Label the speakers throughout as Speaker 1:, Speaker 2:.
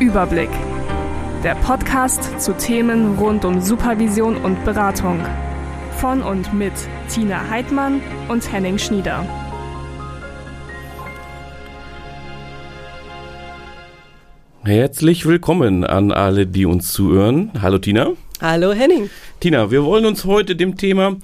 Speaker 1: Überblick. Der Podcast zu Themen rund um Supervision und Beratung. Von und mit Tina Heidmann und Henning Schnieder.
Speaker 2: Herzlich willkommen an alle, die uns zuhören. Hallo Tina.
Speaker 3: Hallo Henning.
Speaker 2: Tina, wir wollen uns heute dem Thema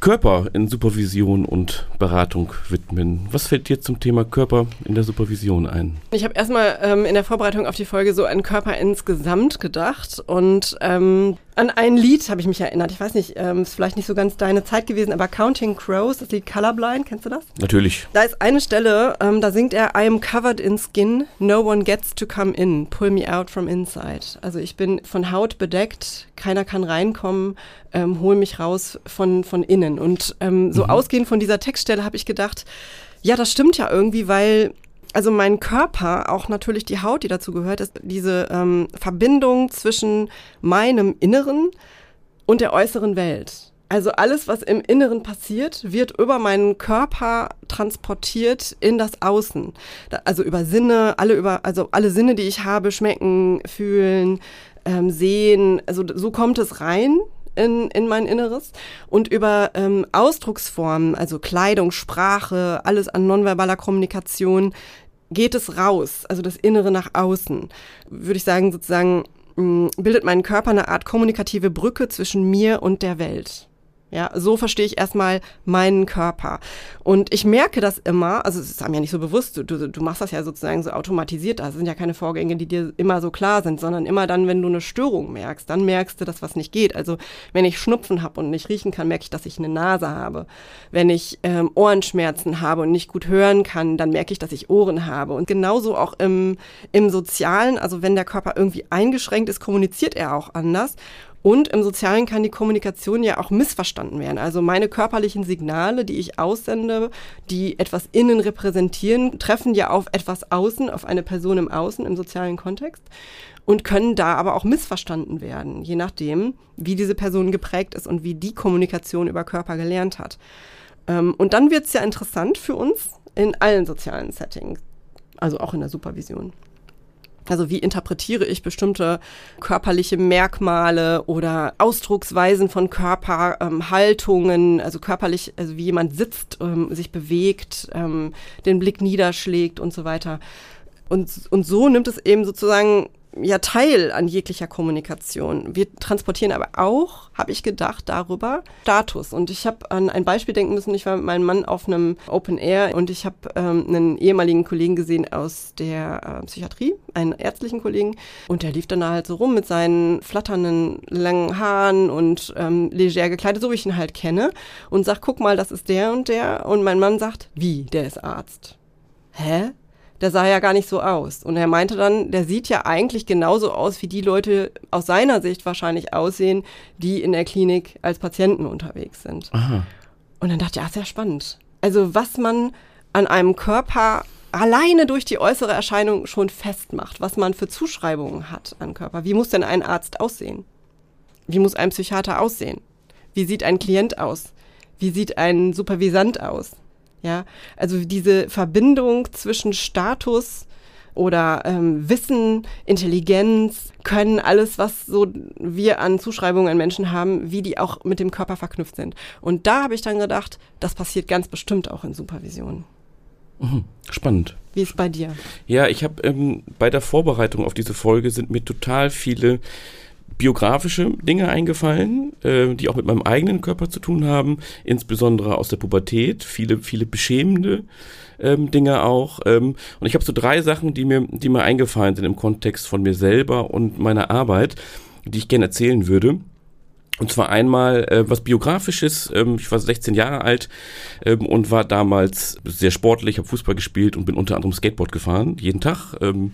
Speaker 2: Körper in Supervision und Beratung widmen. Was fällt dir zum Thema Körper in der Supervision ein?
Speaker 3: Ich habe erstmal ähm, in der Vorbereitung auf die Folge so an Körper insgesamt gedacht und ähm, an ein Lied habe ich mich erinnert. Ich weiß nicht, ähm, ist vielleicht nicht so ganz deine Zeit gewesen, aber Counting Crows, das Lied Colorblind, kennst du das?
Speaker 2: Natürlich.
Speaker 3: Da ist eine Stelle, ähm, da singt er I am covered in skin, no one gets to come in, pull me out from inside. Also ich bin von Haut bedeckt, keiner kann reinkommen, ähm, hol mich raus von, von innen. Und ähm, so mhm. ausgehend von dieser Textstelle habe ich gedacht, ja, das stimmt ja irgendwie, weil also mein Körper, auch natürlich die Haut, die dazu gehört, ist diese ähm, Verbindung zwischen meinem Inneren und der äußeren Welt. Also alles, was im Inneren passiert, wird über meinen Körper transportiert in das Außen. Also über Sinne, alle über, also alle Sinne, die ich habe, schmecken, fühlen, ähm, sehen. Also so kommt es rein in, in mein Inneres und über ähm, Ausdrucksformen, also Kleidung, Sprache, alles an nonverbaler Kommunikation geht es raus, also das Innere nach außen. Würde ich sagen, sozusagen bildet mein Körper eine Art kommunikative Brücke zwischen mir und der Welt. Ja, so verstehe ich erstmal meinen Körper. Und ich merke das immer, also es ist einem ja nicht so bewusst, du, du, du machst das ja sozusagen so automatisiert, das sind ja keine Vorgänge, die dir immer so klar sind, sondern immer dann, wenn du eine Störung merkst, dann merkst du, dass was nicht geht. Also wenn ich Schnupfen habe und nicht riechen kann, merke ich, dass ich eine Nase habe. Wenn ich ähm, Ohrenschmerzen habe und nicht gut hören kann, dann merke ich, dass ich Ohren habe. Und genauso auch im, im Sozialen, also wenn der Körper irgendwie eingeschränkt ist, kommuniziert er auch anders. Und im Sozialen kann die Kommunikation ja auch missverstanden werden. Also meine körperlichen Signale, die ich aussende, die etwas innen repräsentieren, treffen ja auf etwas außen, auf eine Person im Außen, im sozialen Kontext und können da aber auch missverstanden werden, je nachdem, wie diese Person geprägt ist und wie die Kommunikation über Körper gelernt hat. Ähm, und dann wird es ja interessant für uns in allen sozialen Settings, also auch in der Supervision. Also wie interpretiere ich bestimmte körperliche Merkmale oder Ausdrucksweisen von Körperhaltungen, ähm, also körperlich, also wie jemand sitzt, ähm, sich bewegt, ähm, den Blick niederschlägt und so weiter. Und, und so nimmt es eben sozusagen ja Teil an jeglicher Kommunikation. Wir transportieren aber auch, habe ich gedacht, darüber Status. Und ich habe an ein Beispiel denken müssen. Ich war mit meinem Mann auf einem Open Air und ich habe ähm, einen ehemaligen Kollegen gesehen aus der äh, Psychiatrie, einen ärztlichen Kollegen. Und der lief dann halt so rum mit seinen flatternden langen Haaren und ähm, leger gekleidet, so wie ich ihn halt kenne. Und sagt, guck mal, das ist der und der. Und mein Mann sagt, wie, der ist Arzt. Hä? Der sah ja gar nicht so aus. Und er meinte dann, der sieht ja eigentlich genauso aus, wie die Leute aus seiner Sicht wahrscheinlich aussehen, die in der Klinik als Patienten unterwegs sind. Aha. Und dann dachte ich, ja, sehr spannend. Also was man an einem Körper alleine durch die äußere Erscheinung schon festmacht, was man für Zuschreibungen hat an Körper. Wie muss denn ein Arzt aussehen? Wie muss ein Psychiater aussehen? Wie sieht ein Klient aus? Wie sieht ein Supervisant aus? Ja, also diese Verbindung zwischen Status oder ähm, Wissen, Intelligenz, Können, alles, was so wir an Zuschreibungen an Menschen haben, wie die auch mit dem Körper verknüpft sind. Und da habe ich dann gedacht, das passiert ganz bestimmt auch in Supervision.
Speaker 2: Mhm, spannend.
Speaker 3: Wie ist es bei dir?
Speaker 2: Ja, ich habe ähm, bei der Vorbereitung auf diese Folge sind mir total viele biografische Dinge eingefallen, äh, die auch mit meinem eigenen Körper zu tun haben, insbesondere aus der Pubertät, viele, viele beschämende ähm, Dinge auch. Ähm, und ich habe so drei Sachen, die mir, die mir eingefallen sind im Kontext von mir selber und meiner Arbeit, die ich gerne erzählen würde. Und zwar einmal äh, was biografisches. Ähm, ich war 16 Jahre alt ähm, und war damals sehr sportlich, habe Fußball gespielt und bin unter anderem Skateboard gefahren, jeden Tag. Ähm,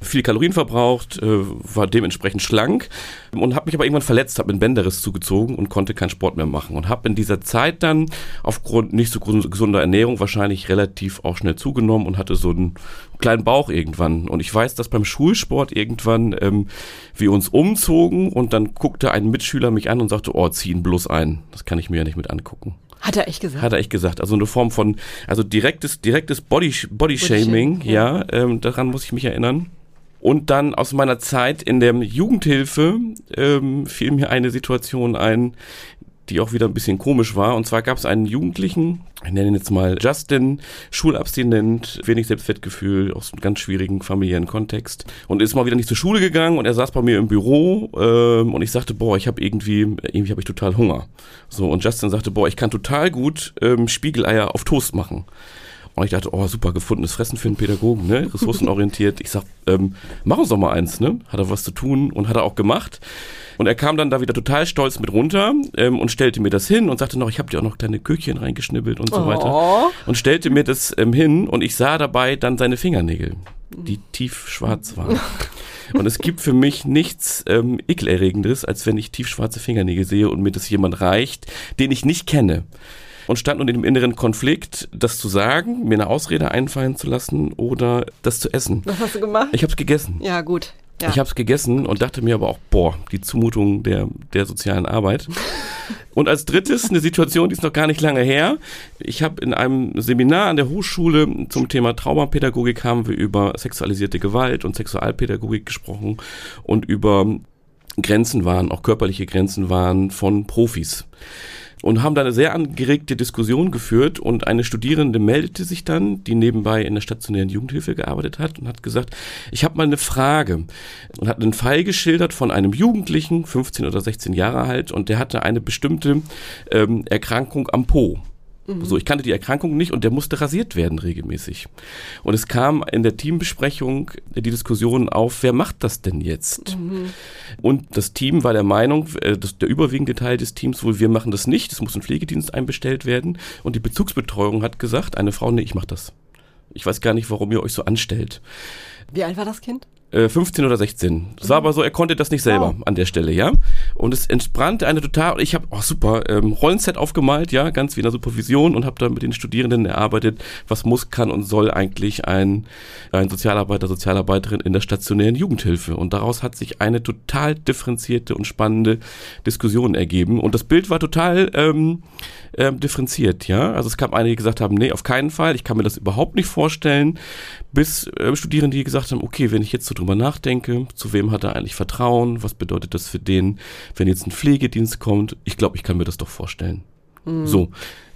Speaker 2: viel Kalorien verbraucht, äh, war dementsprechend schlank und habe mich aber irgendwann verletzt, habe einen Bänderriss zugezogen und konnte keinen Sport mehr machen und habe in dieser Zeit dann aufgrund nicht so gesunder Ernährung wahrscheinlich relativ auch schnell zugenommen und hatte so einen kleinen Bauch irgendwann und ich weiß, dass beim Schulsport irgendwann ähm, wir uns umzogen und dann guckte ein Mitschüler mich an und sagte, oh, zieh ihn bloß ein, das kann ich mir ja nicht mit angucken.
Speaker 3: Hat er echt gesagt?
Speaker 2: Hat er echt gesagt. Also eine Form von, also direktes, direktes Body, Body, Body Shaming, ja, ähm, daran muss ich mich erinnern. Und dann aus meiner Zeit in der Jugendhilfe ähm, fiel mir eine Situation ein, die auch wieder ein bisschen komisch war. Und zwar gab es einen Jugendlichen, ich nenne ihn jetzt mal Justin, schulabstinent, wenig Selbstwertgefühl, aus einem ganz schwierigen familiären Kontext und ist mal wieder nicht zur Schule gegangen und er saß bei mir im Büro ähm, und ich sagte, boah, ich habe irgendwie, irgendwie habe ich total Hunger. So und Justin sagte, boah, ich kann total gut ähm, Spiegeleier auf Toast machen. Und ich dachte, oh, super, gefundenes Fressen für einen Pädagogen, ne? Ressourcenorientiert. Ich sag, ähm, mach uns doch mal eins, ne? Hat er was zu tun und hat er auch gemacht. Und er kam dann da wieder total stolz mit runter ähm, und stellte mir das hin und sagte noch, ich habe dir auch noch kleine Kökchen reingeschnibbelt und so oh. weiter. Und stellte mir das ähm, hin und ich sah dabei dann seine Fingernägel, die tief schwarz waren. Und es gibt für mich nichts ähm, ekelerregendes, als wenn ich tiefschwarze Fingernägel sehe und mir das jemand reicht, den ich nicht kenne und stand nun in dem inneren Konflikt, das zu sagen, mir eine Ausrede einfallen zu lassen oder das zu essen.
Speaker 3: Was hast du gemacht?
Speaker 2: Ich habe es gegessen.
Speaker 3: Ja, gut. Ja.
Speaker 2: Ich habe es gegessen und dachte mir aber auch, boah, die Zumutung der, der sozialen Arbeit. und als drittes eine Situation, die ist noch gar nicht lange her. Ich habe in einem Seminar an der Hochschule zum Thema Traumapädagogik haben wir über sexualisierte Gewalt und Sexualpädagogik gesprochen und über Grenzen waren, auch körperliche Grenzen waren von Profis und haben da eine sehr angeregte Diskussion geführt und eine Studierende meldete sich dann, die nebenbei in der stationären Jugendhilfe gearbeitet hat und hat gesagt, ich habe mal eine Frage und hat einen Fall geschildert von einem Jugendlichen, 15 oder 16 Jahre alt und der hatte eine bestimmte ähm, Erkrankung am Po. Mhm. So, ich kannte die Erkrankung nicht und der musste rasiert werden regelmäßig. Und es kam in der Teambesprechung die Diskussion auf, wer macht das denn jetzt? Mhm. Und das Team war der Meinung, äh, das, der überwiegende Teil des Teams wohl, wir machen das nicht, es muss ein Pflegedienst einbestellt werden. Und die Bezugsbetreuung hat gesagt, eine Frau, nee, ich mach das. Ich weiß gar nicht, warum ihr euch so anstellt.
Speaker 3: Wie alt war das Kind?
Speaker 2: 15 äh, oder 16. Es war aber so, er konnte das nicht selber wow. an der Stelle, ja. Und es entbrannte eine total, ich habe, oh super, ähm, Rollenset aufgemalt, ja, ganz wie in der Supervision und habe dann mit den Studierenden erarbeitet, was muss, kann und soll eigentlich ein, ein Sozialarbeiter, Sozialarbeiterin in der stationären Jugendhilfe. Und daraus hat sich eine total differenzierte und spannende Diskussion ergeben. Und das Bild war total ähm, ähm, differenziert, ja. Also es gab einige, die gesagt haben, nee, auf keinen Fall, ich kann mir das überhaupt nicht vorstellen, bis äh, Studierende, die gesagt haben, okay, wenn ich jetzt so drüber nachdenke, zu wem hat er eigentlich Vertrauen, was bedeutet das für den, wenn jetzt ein Pflegedienst kommt, ich glaube, ich kann mir das doch vorstellen. Mhm. So,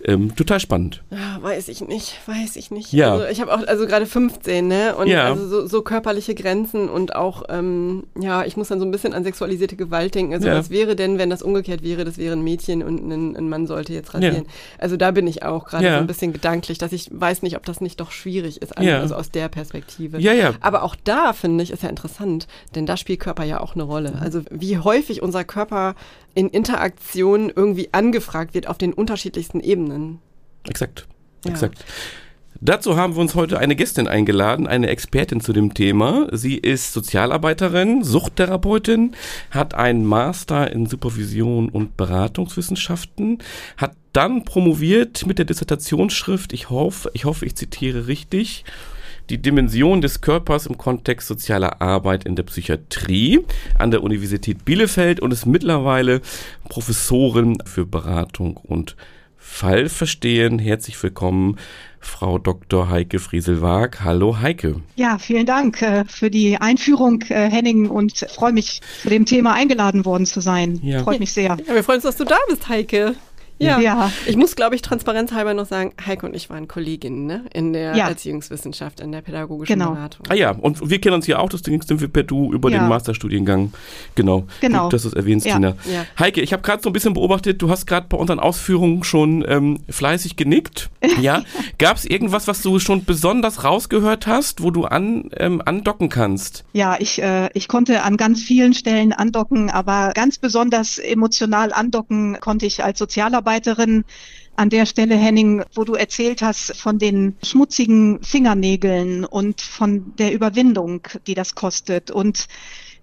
Speaker 2: ähm, total spannend.
Speaker 3: Ja, weiß ich nicht, weiß ich nicht.
Speaker 2: Ja.
Speaker 3: Also ich habe auch, also gerade 15, ne? Und ja. also so, so, körperliche Grenzen und auch, ähm, ja, ich muss dann so ein bisschen an sexualisierte Gewalt denken. Also ja. was wäre denn, wenn das umgekehrt wäre, das wäre ein Mädchen und ein, ein Mann sollte jetzt rasieren. Ja. Also da bin ich auch gerade so ein bisschen gedanklich, dass ich weiß nicht, ob das nicht doch schwierig ist, also, aus der Perspektive.
Speaker 2: Ja, ja.
Speaker 3: Aber auch da finde ich, ist ja interessant, denn da spielt Körper ja auch eine Rolle. Also wie häufig unser Körper in Interaktion irgendwie angefragt wird auf den unterschiedlichsten Ebenen.
Speaker 2: Exakt, ja. exakt. Dazu haben wir uns heute eine Gästin eingeladen, eine Expertin zu dem Thema. Sie ist Sozialarbeiterin, Suchttherapeutin, hat einen Master in Supervision und Beratungswissenschaften, hat dann promoviert mit der Dissertationsschrift, ich hoffe, ich hoffe, ich zitiere richtig, die Dimension des Körpers im Kontext sozialer Arbeit in der Psychiatrie an der Universität Bielefeld und ist mittlerweile Professorin für Beratung und Fallverstehen. Herzlich willkommen, Frau Dr. Heike Friesel-Waag. Hallo Heike.
Speaker 4: Ja, vielen Dank äh, für die Einführung, äh, Henning, und freue mich, zu dem Thema eingeladen worden zu sein. Ja. Freut mich sehr.
Speaker 3: Ja, wir freuen uns, dass du da bist, Heike. Ja. ja. Ich muss, glaube ich, transparenzhalber noch sagen, Heike und ich waren Kolleginnen ne? in der ja. Erziehungswissenschaft, in der pädagogischen genau. Beratung.
Speaker 2: Ah ja, und wir kennen uns ja auch, das Ding sind wir per Du über ja. den Masterstudiengang. Genau.
Speaker 4: Genau.
Speaker 2: Gut, dass du es erwähnst, ja. Tina. Heike, ich habe gerade so ein bisschen beobachtet, du hast gerade bei unseren Ausführungen schon ähm, fleißig genickt. Ja. Gab es irgendwas, was du schon besonders rausgehört hast, wo du an, ähm, andocken kannst?
Speaker 4: Ja, ich, äh, ich konnte an ganz vielen Stellen andocken, aber ganz besonders emotional andocken konnte ich als Sozialarbeiter Mitarbeiterin an der Stelle, Henning, wo du erzählt hast von den schmutzigen Fingernägeln und von der Überwindung, die das kostet und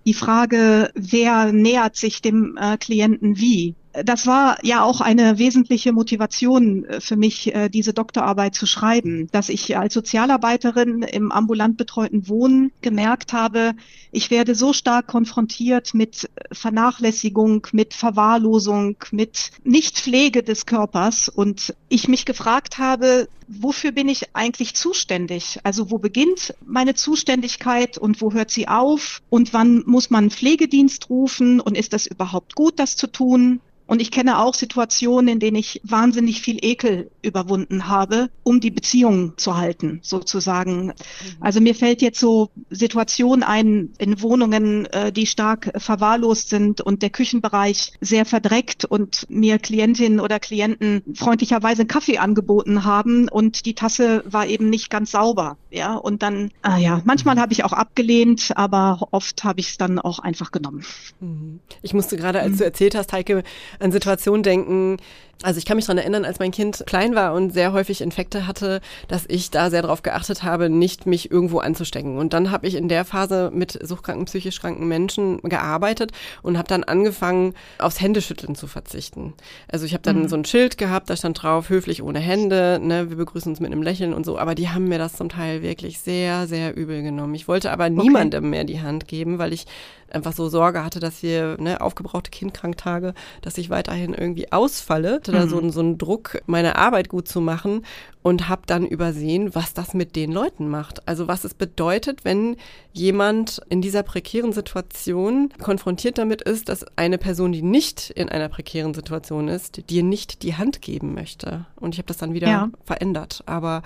Speaker 4: die Frage, wer nähert sich dem äh, Klienten wie? Das war ja auch eine wesentliche Motivation äh, für mich, äh, diese Doktorarbeit zu schreiben, dass ich als Sozialarbeiterin im ambulant betreuten Wohnen gemerkt habe, ich werde so stark konfrontiert mit Vernachlässigung, mit Verwahrlosung, mit Nichtpflege des Körpers und ich mich gefragt habe, wofür bin ich eigentlich zuständig? Also wo beginnt meine Zuständigkeit und wo hört sie auf? Und wann muss man Pflegedienst rufen? Und ist das überhaupt gut, das zu tun? Und ich kenne auch Situationen, in denen ich wahnsinnig viel Ekel überwunden habe, um die Beziehung zu halten, sozusagen. Mhm. Also mir fällt jetzt so Situation ein in Wohnungen, äh, die stark verwahrlost sind und der Küchenbereich sehr verdreckt und mir Klientinnen oder Klienten freundlicherweise einen Kaffee angeboten haben und die Tasse war eben nicht ganz sauber. Ja, und dann, ah ja, manchmal mhm. habe ich auch abgelehnt, aber oft habe ich es dann auch einfach genommen.
Speaker 3: Mhm. Ich musste gerade, als du erzählt hast, Heike, an Situationen denken, also ich kann mich daran erinnern, als mein Kind klein war und sehr häufig Infekte hatte, dass ich da sehr darauf geachtet habe, nicht mich irgendwo anzustecken. Und dann habe ich in der Phase mit suchtkranken, psychisch kranken Menschen gearbeitet und habe dann angefangen, aufs Händeschütteln zu verzichten. Also ich habe dann mhm. so ein Schild gehabt, da stand drauf, höflich ohne Hände, ne, wir begrüßen uns mit einem Lächeln und so. Aber die haben mir das zum Teil wirklich sehr, sehr übel genommen. Ich wollte aber okay. niemandem mehr die Hand geben, weil ich einfach so Sorge hatte, dass wir ne, aufgebrauchte Kindkranktage, dass ich weiterhin irgendwie ausfalle hatte da so, mhm. so einen Druck, meine Arbeit gut zu machen und habe dann übersehen, was das mit den Leuten macht. Also was es bedeutet, wenn jemand in dieser prekären Situation konfrontiert damit ist, dass eine Person, die nicht in einer prekären Situation ist, dir nicht die Hand geben möchte. Und ich habe das dann wieder ja. verändert. Aber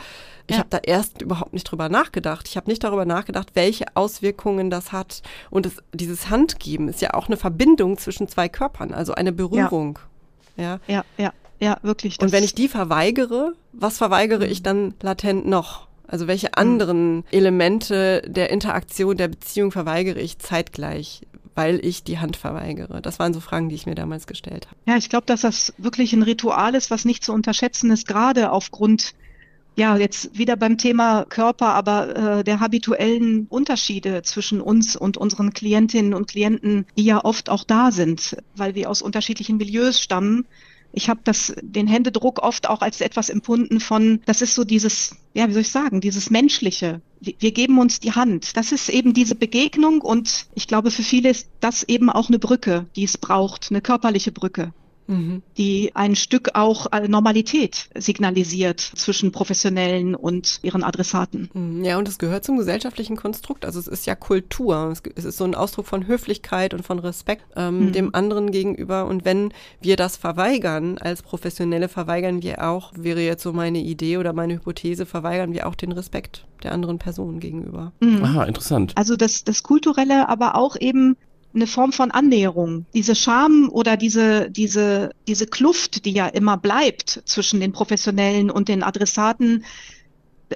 Speaker 3: ich ja. habe da erst überhaupt nicht drüber nachgedacht. Ich habe nicht darüber nachgedacht, welche Auswirkungen das hat. Und es, dieses Handgeben ist ja auch eine Verbindung zwischen zwei Körpern, also eine Berührung. Ja.
Speaker 4: Ja, ja, ja, ja wirklich.
Speaker 3: Und wenn ich die verweigere, was verweigere ich dann latent noch? Also welche mhm. anderen Elemente der Interaktion, der Beziehung verweigere ich zeitgleich? weil ich die Hand verweigere? Das waren so Fragen, die ich mir damals gestellt habe.
Speaker 4: Ja, ich glaube, dass das wirklich ein Ritual ist, was nicht zu unterschätzen ist, gerade aufgrund, ja, jetzt wieder beim Thema Körper, aber äh, der habituellen Unterschiede zwischen uns und unseren Klientinnen und Klienten, die ja oft auch da sind, weil wir aus unterschiedlichen Milieus stammen ich habe das den Händedruck oft auch als etwas empfunden von, das ist so dieses, ja, wie soll ich sagen, dieses menschliche. Wir geben uns die Hand. Das ist eben diese Begegnung und ich glaube, für viele ist das eben auch eine Brücke, die es braucht, eine körperliche Brücke mhm. die ein Stück auch Normalität signalisiert zwischen Professionellen und ihren Adressaten.
Speaker 3: Mhm. Ja, und es gehört zum gesellschaftlichen Konstrukt. Also es ist ja Kultur. Es ist so ein Ausdruck von Höflichkeit und von Respekt ähm, mhm. dem anderen gegenüber. Und wenn wir das verweigern, als Professionelle verweigern wir auch, wäre jetzt so meine Idee oder meine Hypothese, verweigern wir auch den Respekt der anderen Person gegenüber.
Speaker 2: Mhm. Aha, interessant.
Speaker 4: Also das, das Kulturelle, aber auch eben eine Form von Annäherung. Diese Scham oder diese, diese, diese Kluft, die ja immer bleibt zwischen den Professionellen und den Adressaten,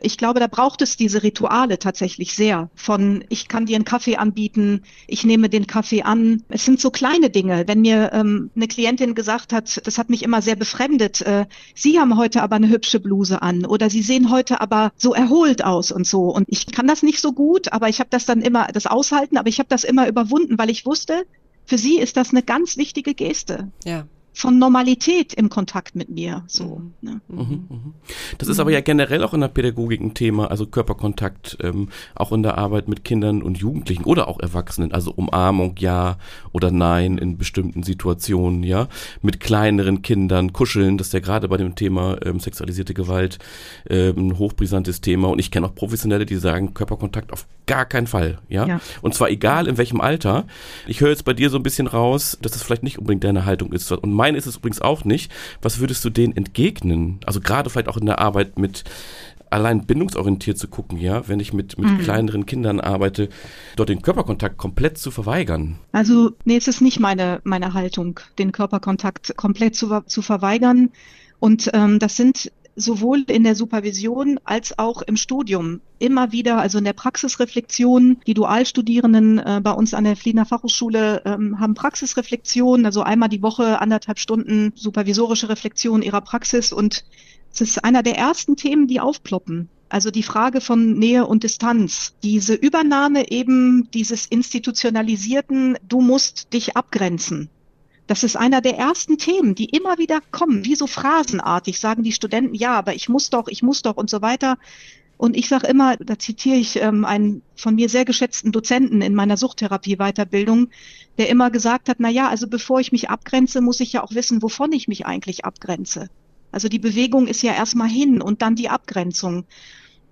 Speaker 4: ich glaube, da braucht es diese Rituale tatsächlich sehr. Von ich kann dir einen Kaffee anbieten, ich nehme den Kaffee an. Es sind so kleine Dinge. Wenn mir ähm, eine Klientin gesagt hat, das hat mich immer sehr befremdet, äh, Sie haben heute aber eine hübsche Bluse an oder Sie sehen heute aber so erholt aus und so. Und ich kann das nicht so gut, aber ich habe das dann immer, das aushalten, aber ich habe das immer überwunden, weil ich wusste, für sie ist das eine ganz wichtige Geste.
Speaker 3: Ja
Speaker 4: von Normalität im Kontakt mit mir. So.
Speaker 2: Mhm. Ne? Mhm, mhm. Das ist aber ja generell auch in der Pädagogik ein Thema, also Körperkontakt, ähm, auch in der Arbeit mit Kindern und Jugendlichen oder auch Erwachsenen, also Umarmung ja oder nein in bestimmten Situationen, ja, mit kleineren Kindern, kuscheln, das ist ja gerade bei dem Thema ähm, sexualisierte Gewalt ähm, ein hochbrisantes Thema und ich kenne auch Professionelle, die sagen, Körperkontakt auf gar keinen Fall, ja? ja. Und zwar egal in welchem Alter. Ich höre jetzt bei dir so ein bisschen raus, dass das vielleicht nicht unbedingt deine Haltung ist und meine ist es übrigens auch nicht. Was würdest du denen entgegnen? Also gerade vielleicht auch in der Arbeit mit allein bindungsorientiert zu gucken, ja, wenn ich mit, mit mhm. kleineren Kindern arbeite, dort den Körperkontakt komplett zu verweigern.
Speaker 4: Also, nee, es ist nicht meine, meine Haltung, den Körperkontakt komplett zu, zu verweigern. Und ähm, das sind sowohl in der Supervision als auch im Studium immer wieder, also in der Praxisreflexion. Die Dualstudierenden äh, bei uns an der Fliener Fachhochschule ähm, haben Praxisreflexion, also einmal die Woche anderthalb Stunden supervisorische Reflexion ihrer Praxis und es ist einer der ersten Themen, die aufploppen. Also die Frage von Nähe und Distanz, diese Übernahme eben dieses institutionalisierten, du musst dich abgrenzen Das ist einer der ersten Themen, die immer wieder kommen, wie so phrasenartig sagen die Studenten, ja, aber ich muss doch, ich muss doch und so weiter. Und ich sage immer, da zitiere ich ähm, einen von mir sehr geschätzten Dozenten in meiner Suchttherapie-Weiterbildung, der immer gesagt hat, na ja, also bevor ich mich abgrenze, muss ich ja auch wissen, wovon ich mich eigentlich abgrenze. Also die Bewegung ist ja erstmal hin und dann die Abgrenzung.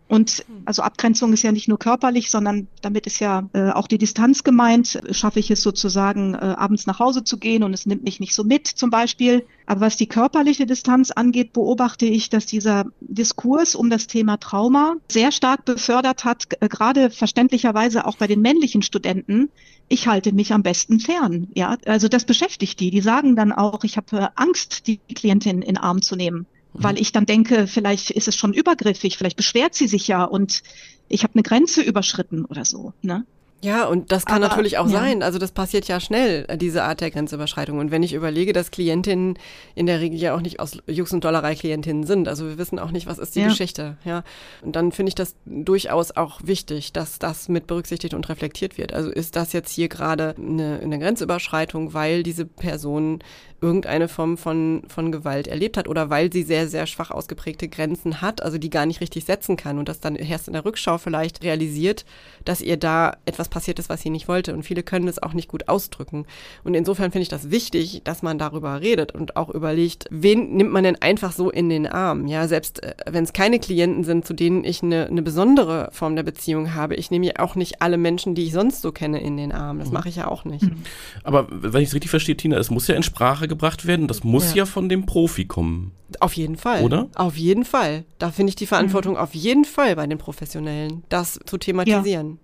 Speaker 4: Und hm. also Abgrenzung ist ja nicht nur körperlich, sondern damit ist ja äh, auch die Distanz gemeint. Schaffe ich es sozusagen, äh, abends nach Hause zu gehen und es nimmt mich nicht so mit zum Beispiel. Aber was die körperliche Distanz angeht, beobachte ich, dass dieser Diskurs um das Thema Trauma sehr stark befördert hat, äh, gerade verständlicherweise auch bei den männlichen Studenten. Ich halte mich am besten fern. Ja, also das beschäftigt die. Die sagen dann auch, ich habe Angst, die Klientin in den Arm zu nehmen weil ich dann denke, vielleicht ist es schon übergriffig, vielleicht beschwert sie sich ja und ich habe eine Grenze überschritten oder so. Ne?
Speaker 3: Ja, und das kann Aber, natürlich auch ja. sein. Also das passiert ja schnell, diese Art der Grenzüberschreitung. Und wenn ich überlege, dass Klientinnen in der Regel ja auch nicht aus Jux und Dollerei Klientinnen sind, also wir wissen auch nicht, was ist die ja. Geschichte, ja. Und dann finde ich das durchaus auch wichtig, dass das mit berücksichtigt und reflektiert wird. Also ist das jetzt hier gerade eine, eine Grenzüberschreitung, weil diese Person irgendeine Form von, von Gewalt erlebt hat oder weil sie sehr, sehr schwach ausgeprägte Grenzen hat, also die gar nicht richtig setzen kann und das dann erst in der Rückschau vielleicht realisiert, dass ihr da etwas passiert ist, was sie nicht wollte. Und viele können es auch nicht gut ausdrücken. Und insofern finde ich das wichtig, dass man darüber redet und auch überlegt, wen nimmt man denn einfach so in den Arm? Ja, selbst äh, wenn es keine Klienten sind, zu denen ich eine, eine besondere Form der Beziehung habe, ich nehme ja auch nicht alle Menschen, die ich sonst so kenne, in den Arm. Das mhm. mache ich ja auch nicht.
Speaker 2: Aber wenn ich es richtig verstehe, Tina, es muss ja in Sprache gebracht werden. Das muss ja, ja von dem Profi kommen.
Speaker 3: Auf jeden Fall.
Speaker 2: Oder?
Speaker 3: Auf jeden Fall. Da finde ich die Verantwortung mhm. auf jeden Fall bei den Professionellen, das zu thematisieren.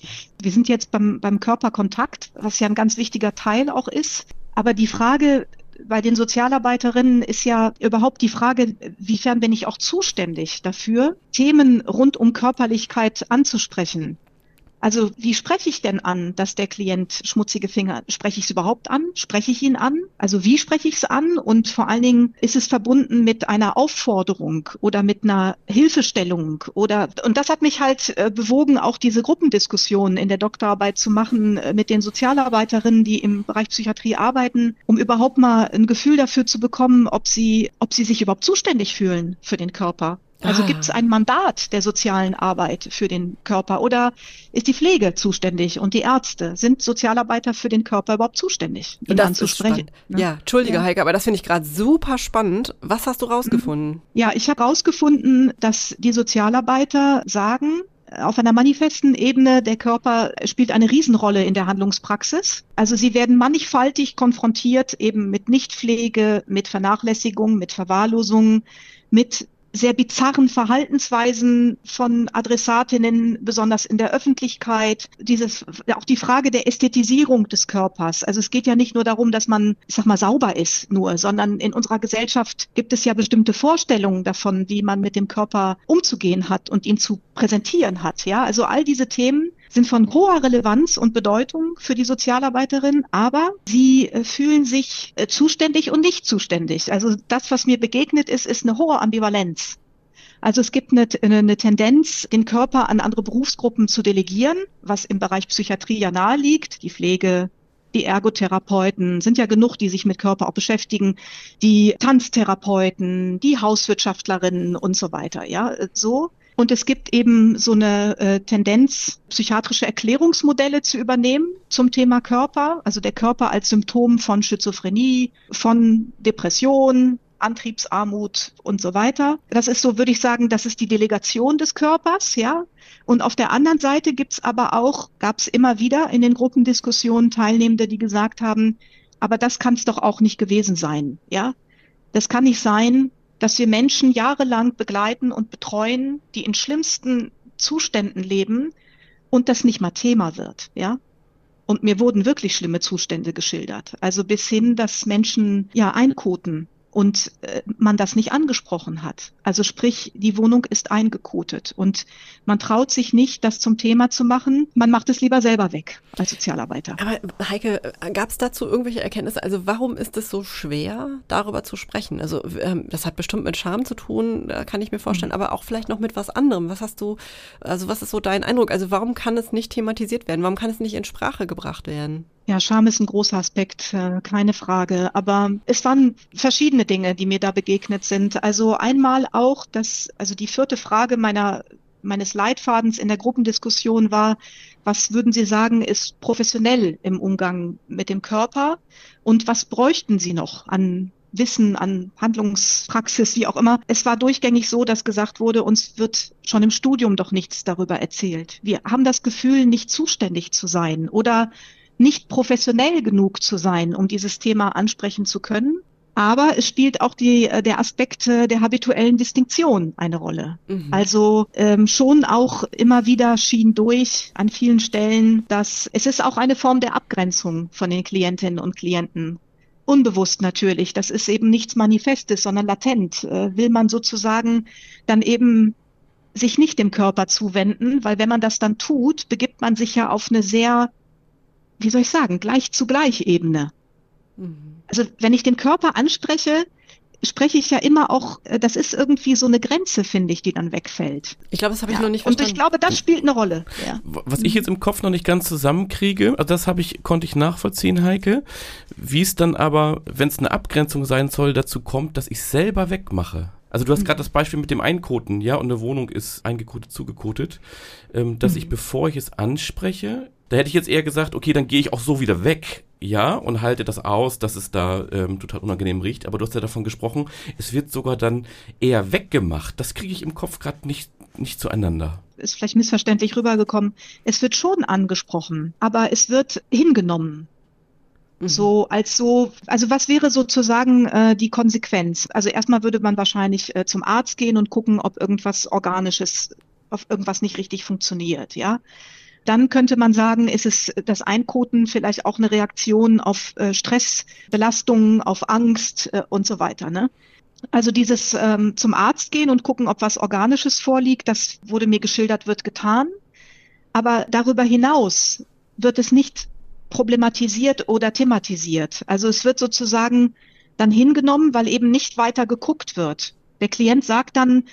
Speaker 4: Ja. Wir sind jetzt beim, beim Körperkontakt, was ja ein ganz wichtiger Teil auch ist. Aber die Frage bei den Sozialarbeiterinnen ist ja überhaupt die Frage, wiefern bin ich auch zuständig dafür, Themen rund um Körperlichkeit anzusprechen. Also wie spreche ich denn an, dass der Klient schmutzige Finger, spreche ich es überhaupt an? Spreche ich ihn an? Also wie spreche ich es an? Und vor allen Dingen ist es verbunden mit einer Aufforderung oder mit einer Hilfestellung oder, und das hat mich halt äh, bewogen, auch diese Gruppendiskussion in der Doktorarbeit zu machen äh, mit den Sozialarbeiterinnen, die im Bereich Psychiatrie arbeiten, um überhaupt mal ein Gefühl dafür zu bekommen, ob sie, ob sie sich überhaupt zuständig fühlen für den Körper. Also ah. gibt es ein Mandat der sozialen Arbeit für den Körper oder ist die Pflege zuständig und die Ärzte? Sind Sozialarbeiter für den Körper überhaupt zuständig,
Speaker 3: ihn das anzusprechen? Ne? Ja, entschuldige ja. Heike, aber das finde ich gerade super spannend. Was hast du rausgefunden? Mhm.
Speaker 4: Ja, ich habe rausgefunden, dass die Sozialarbeiter sagen, auf einer manifesten Ebene, der Körper spielt eine Riesenrolle in der Handlungspraxis. Also sie werden mannigfaltig konfrontiert eben mit Nichtpflege, mit Vernachlässigung, mit Verwahrlosung, mit sehr bizarren Verhaltensweisen von Adressatinnen, besonders in der Öffentlichkeit. Dieses, auch die Frage der Ästhetisierung des Körpers. Also es geht ja nicht nur darum, dass man, ich sag mal, sauber ist nur, sondern in unserer Gesellschaft gibt es ja bestimmte Vorstellungen davon, wie man mit dem Körper umzugehen hat und ihn zu präsentieren hat. Ja, also all diese Themen sind von hoher Relevanz und Bedeutung für die Sozialarbeiterin, aber sie äh, fühlen sich äh, zuständig und nicht zuständig. Also das, was mir begegnet ist, ist eine hohe Ambivalenz. Also es gibt eine, eine, Tendenz, den Körper an andere Berufsgruppen zu delegieren, was im Bereich Psychiatrie ja nahe liegt. Die Pflege, die Ergotherapeuten sind ja genug, die sich mit Körper auch beschäftigen, die Tanztherapeuten, die Hauswirtschaftlerinnen und so weiter. Ja, so. Und es gibt eben so eine äh, Tendenz, psychiatrische Erklärungsmodelle zu übernehmen zum Thema Körper, also der Körper als Symptom von Schizophrenie, von Depression, Antriebsarmut und so weiter. Das ist so, würde ich sagen, das ist die Delegation des Körpers, ja. Und auf der anderen Seite gibt's aber auch, gab es immer wieder in den Gruppendiskussionen Teilnehmende, die gesagt haben, aber das kann es doch auch nicht gewesen sein, ja. Das kann nicht sein, dass wir Menschen jahrelang begleiten und betreuen, die in schlimmsten Zuständen leben und das nicht mal Thema wird, ja. Und mir wurden wirklich schlimme Zustände geschildert. Also bis hin, dass Menschen ja einkoten und äh, man das nicht angesprochen hat. Also sprich, die Wohnung ist eingekotet und man traut sich nicht, das zum Thema zu machen. Man macht es lieber selber weg als Sozialarbeiter.
Speaker 3: Aber Heike, gab es dazu irgendwelche Erkenntnisse? Also warum ist es so schwer, darüber zu sprechen? Also ähm, das hat bestimmt mit Scham zu tun, kann ich mir vorstellen, mhm. aber auch vielleicht noch mit was anderem. Was hast du, also was ist so dein Eindruck? Also warum kann es nicht thematisiert werden? Warum kann es nicht in Sprache gebracht werden?
Speaker 4: Ja, Scham ist ein großer Aspekt, äh, keine Frage. Aber es waren verschiedene Dinge, die mir da begegnet sind. Also einmal auch, dass, also die vierte Frage meiner, meines Leitfadens in der Gruppendiskussion war, was würden Sie sagen, ist professionell im Umgang mit dem Körper? Und was bräuchten Sie noch an Wissen, an Handlungspraxis, wie auch immer. Es war durchgängig so, dass gesagt wurde, uns wird schon im Studium doch nichts darüber erzählt. Wir haben das Gefühl, nicht zuständig zu sein oder nicht professionell genug zu sein, um dieses Thema ansprechen zu können. Aber es spielt auch die, äh, der Aspekt der habituellen Distinktion eine Rolle. Mhm. Also ähm, schon auch immer wieder schien durch an vielen Stellen, dass es ist auch eine Form der Abgrenzung von den Klientinnen und Klienten. Unbewusst natürlich, das ist eben nichts Manifestes, sondern latent. Äh, will man sozusagen dann eben sich nicht dem Körper zuwenden, weil wenn man das dann tut, begibt man sich ja auf eine sehr wie soll ich sagen, gleich zu gleich Ebene. Mhm. Also wenn ich den Körper anspreche, spreche ich ja immer auch, äh, das ist irgendwie so eine Grenze, finde ich, die dann wegfällt.
Speaker 3: Ich glaube, das habe ich ja. noch nicht verstanden.
Speaker 4: Und ich glaube, das spielt eine Rolle.
Speaker 2: Ja. Was ich jetzt im Kopf noch nicht ganz zusammenkriege, also das habe ich, konnte ich nachvollziehen, Heike, wie es dann aber, wenn es eine Abgrenzung sein soll, dazu kommt, dass ich selber wegmache. Also du hast mhm. gerade das Beispiel mit dem Einkoten, ja, und eine Wohnung ist eingekotet, zugekotet, ähm, dass mhm. ich, bevor ich es anspreche, da hätte ich jetzt eher gesagt, okay, dann gehe ich auch so wieder weg, ja, und halte das aus, dass es da ähm, total unangenehm riecht. Aber du hast ja davon gesprochen, es wird sogar dann eher weggemacht. Das kriege ich im Kopf gerade nicht, nicht zueinander.
Speaker 4: Ist vielleicht missverständlich rübergekommen. Es wird schon angesprochen, aber es wird hingenommen. Mhm. So als so, also was wäre sozusagen äh, die Konsequenz? Also erstmal würde man wahrscheinlich äh, zum Arzt gehen und gucken, ob irgendwas Organisches, ob irgendwas nicht richtig funktioniert, ja. Dann könnte man sagen, ist es das Einkoten vielleicht auch eine Reaktion auf äh, Stress, Belastungen, auf Angst äh, und so weiter. Ne? Also dieses ähm, zum Arzt gehen und gucken, ob was Organisches vorliegt, das wurde mir geschildert, wird getan. Aber darüber hinaus wird es nicht problematisiert oder thematisiert. Also es wird sozusagen dann hingenommen, weil eben nicht weiter geguckt wird. Der Klient sagt dann,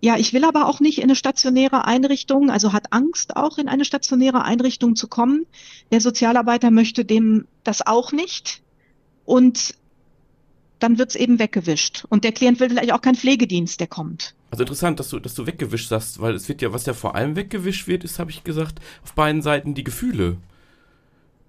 Speaker 4: ja, ich will aber auch nicht in eine stationäre Einrichtung, also hat Angst auch in eine stationäre Einrichtung zu kommen. Der Sozialarbeiter möchte dem das auch nicht. Und dann wird's eben weggewischt. Und der Klient will vielleicht auch keinen Pflegedienst, der kommt.
Speaker 2: Also interessant, dass du, dass du weggewischt sagst, weil es wird ja, was ja vor allem weggewischt wird, ist, habe ich gesagt, auf beiden Seiten die Gefühle.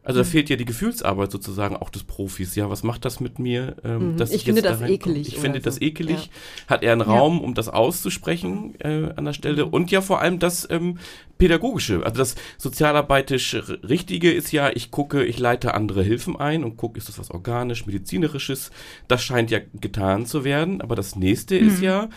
Speaker 2: Also da mhm. fehlt ja die Gefühlsarbeit sozusagen auch des Profis. Ja, was macht das mit mir?
Speaker 3: Ähm, mhm. ich finde das
Speaker 2: da
Speaker 3: ekelig.
Speaker 2: Ich finde so. das ekelig. Ja. Hat er einen Raum, ja. um das auszusprechen äh, an der Stelle? Mhm. Und ja vor allem das ähm, Pädagogische. Also das sozialarbeitisch Richtige ist ja, ich gucke, ich leite andere Hilfen ein und gucke, ist das was organisch, medizinerisches? Das scheint ja getan zu werden. Aber das nächste mhm. ist ja,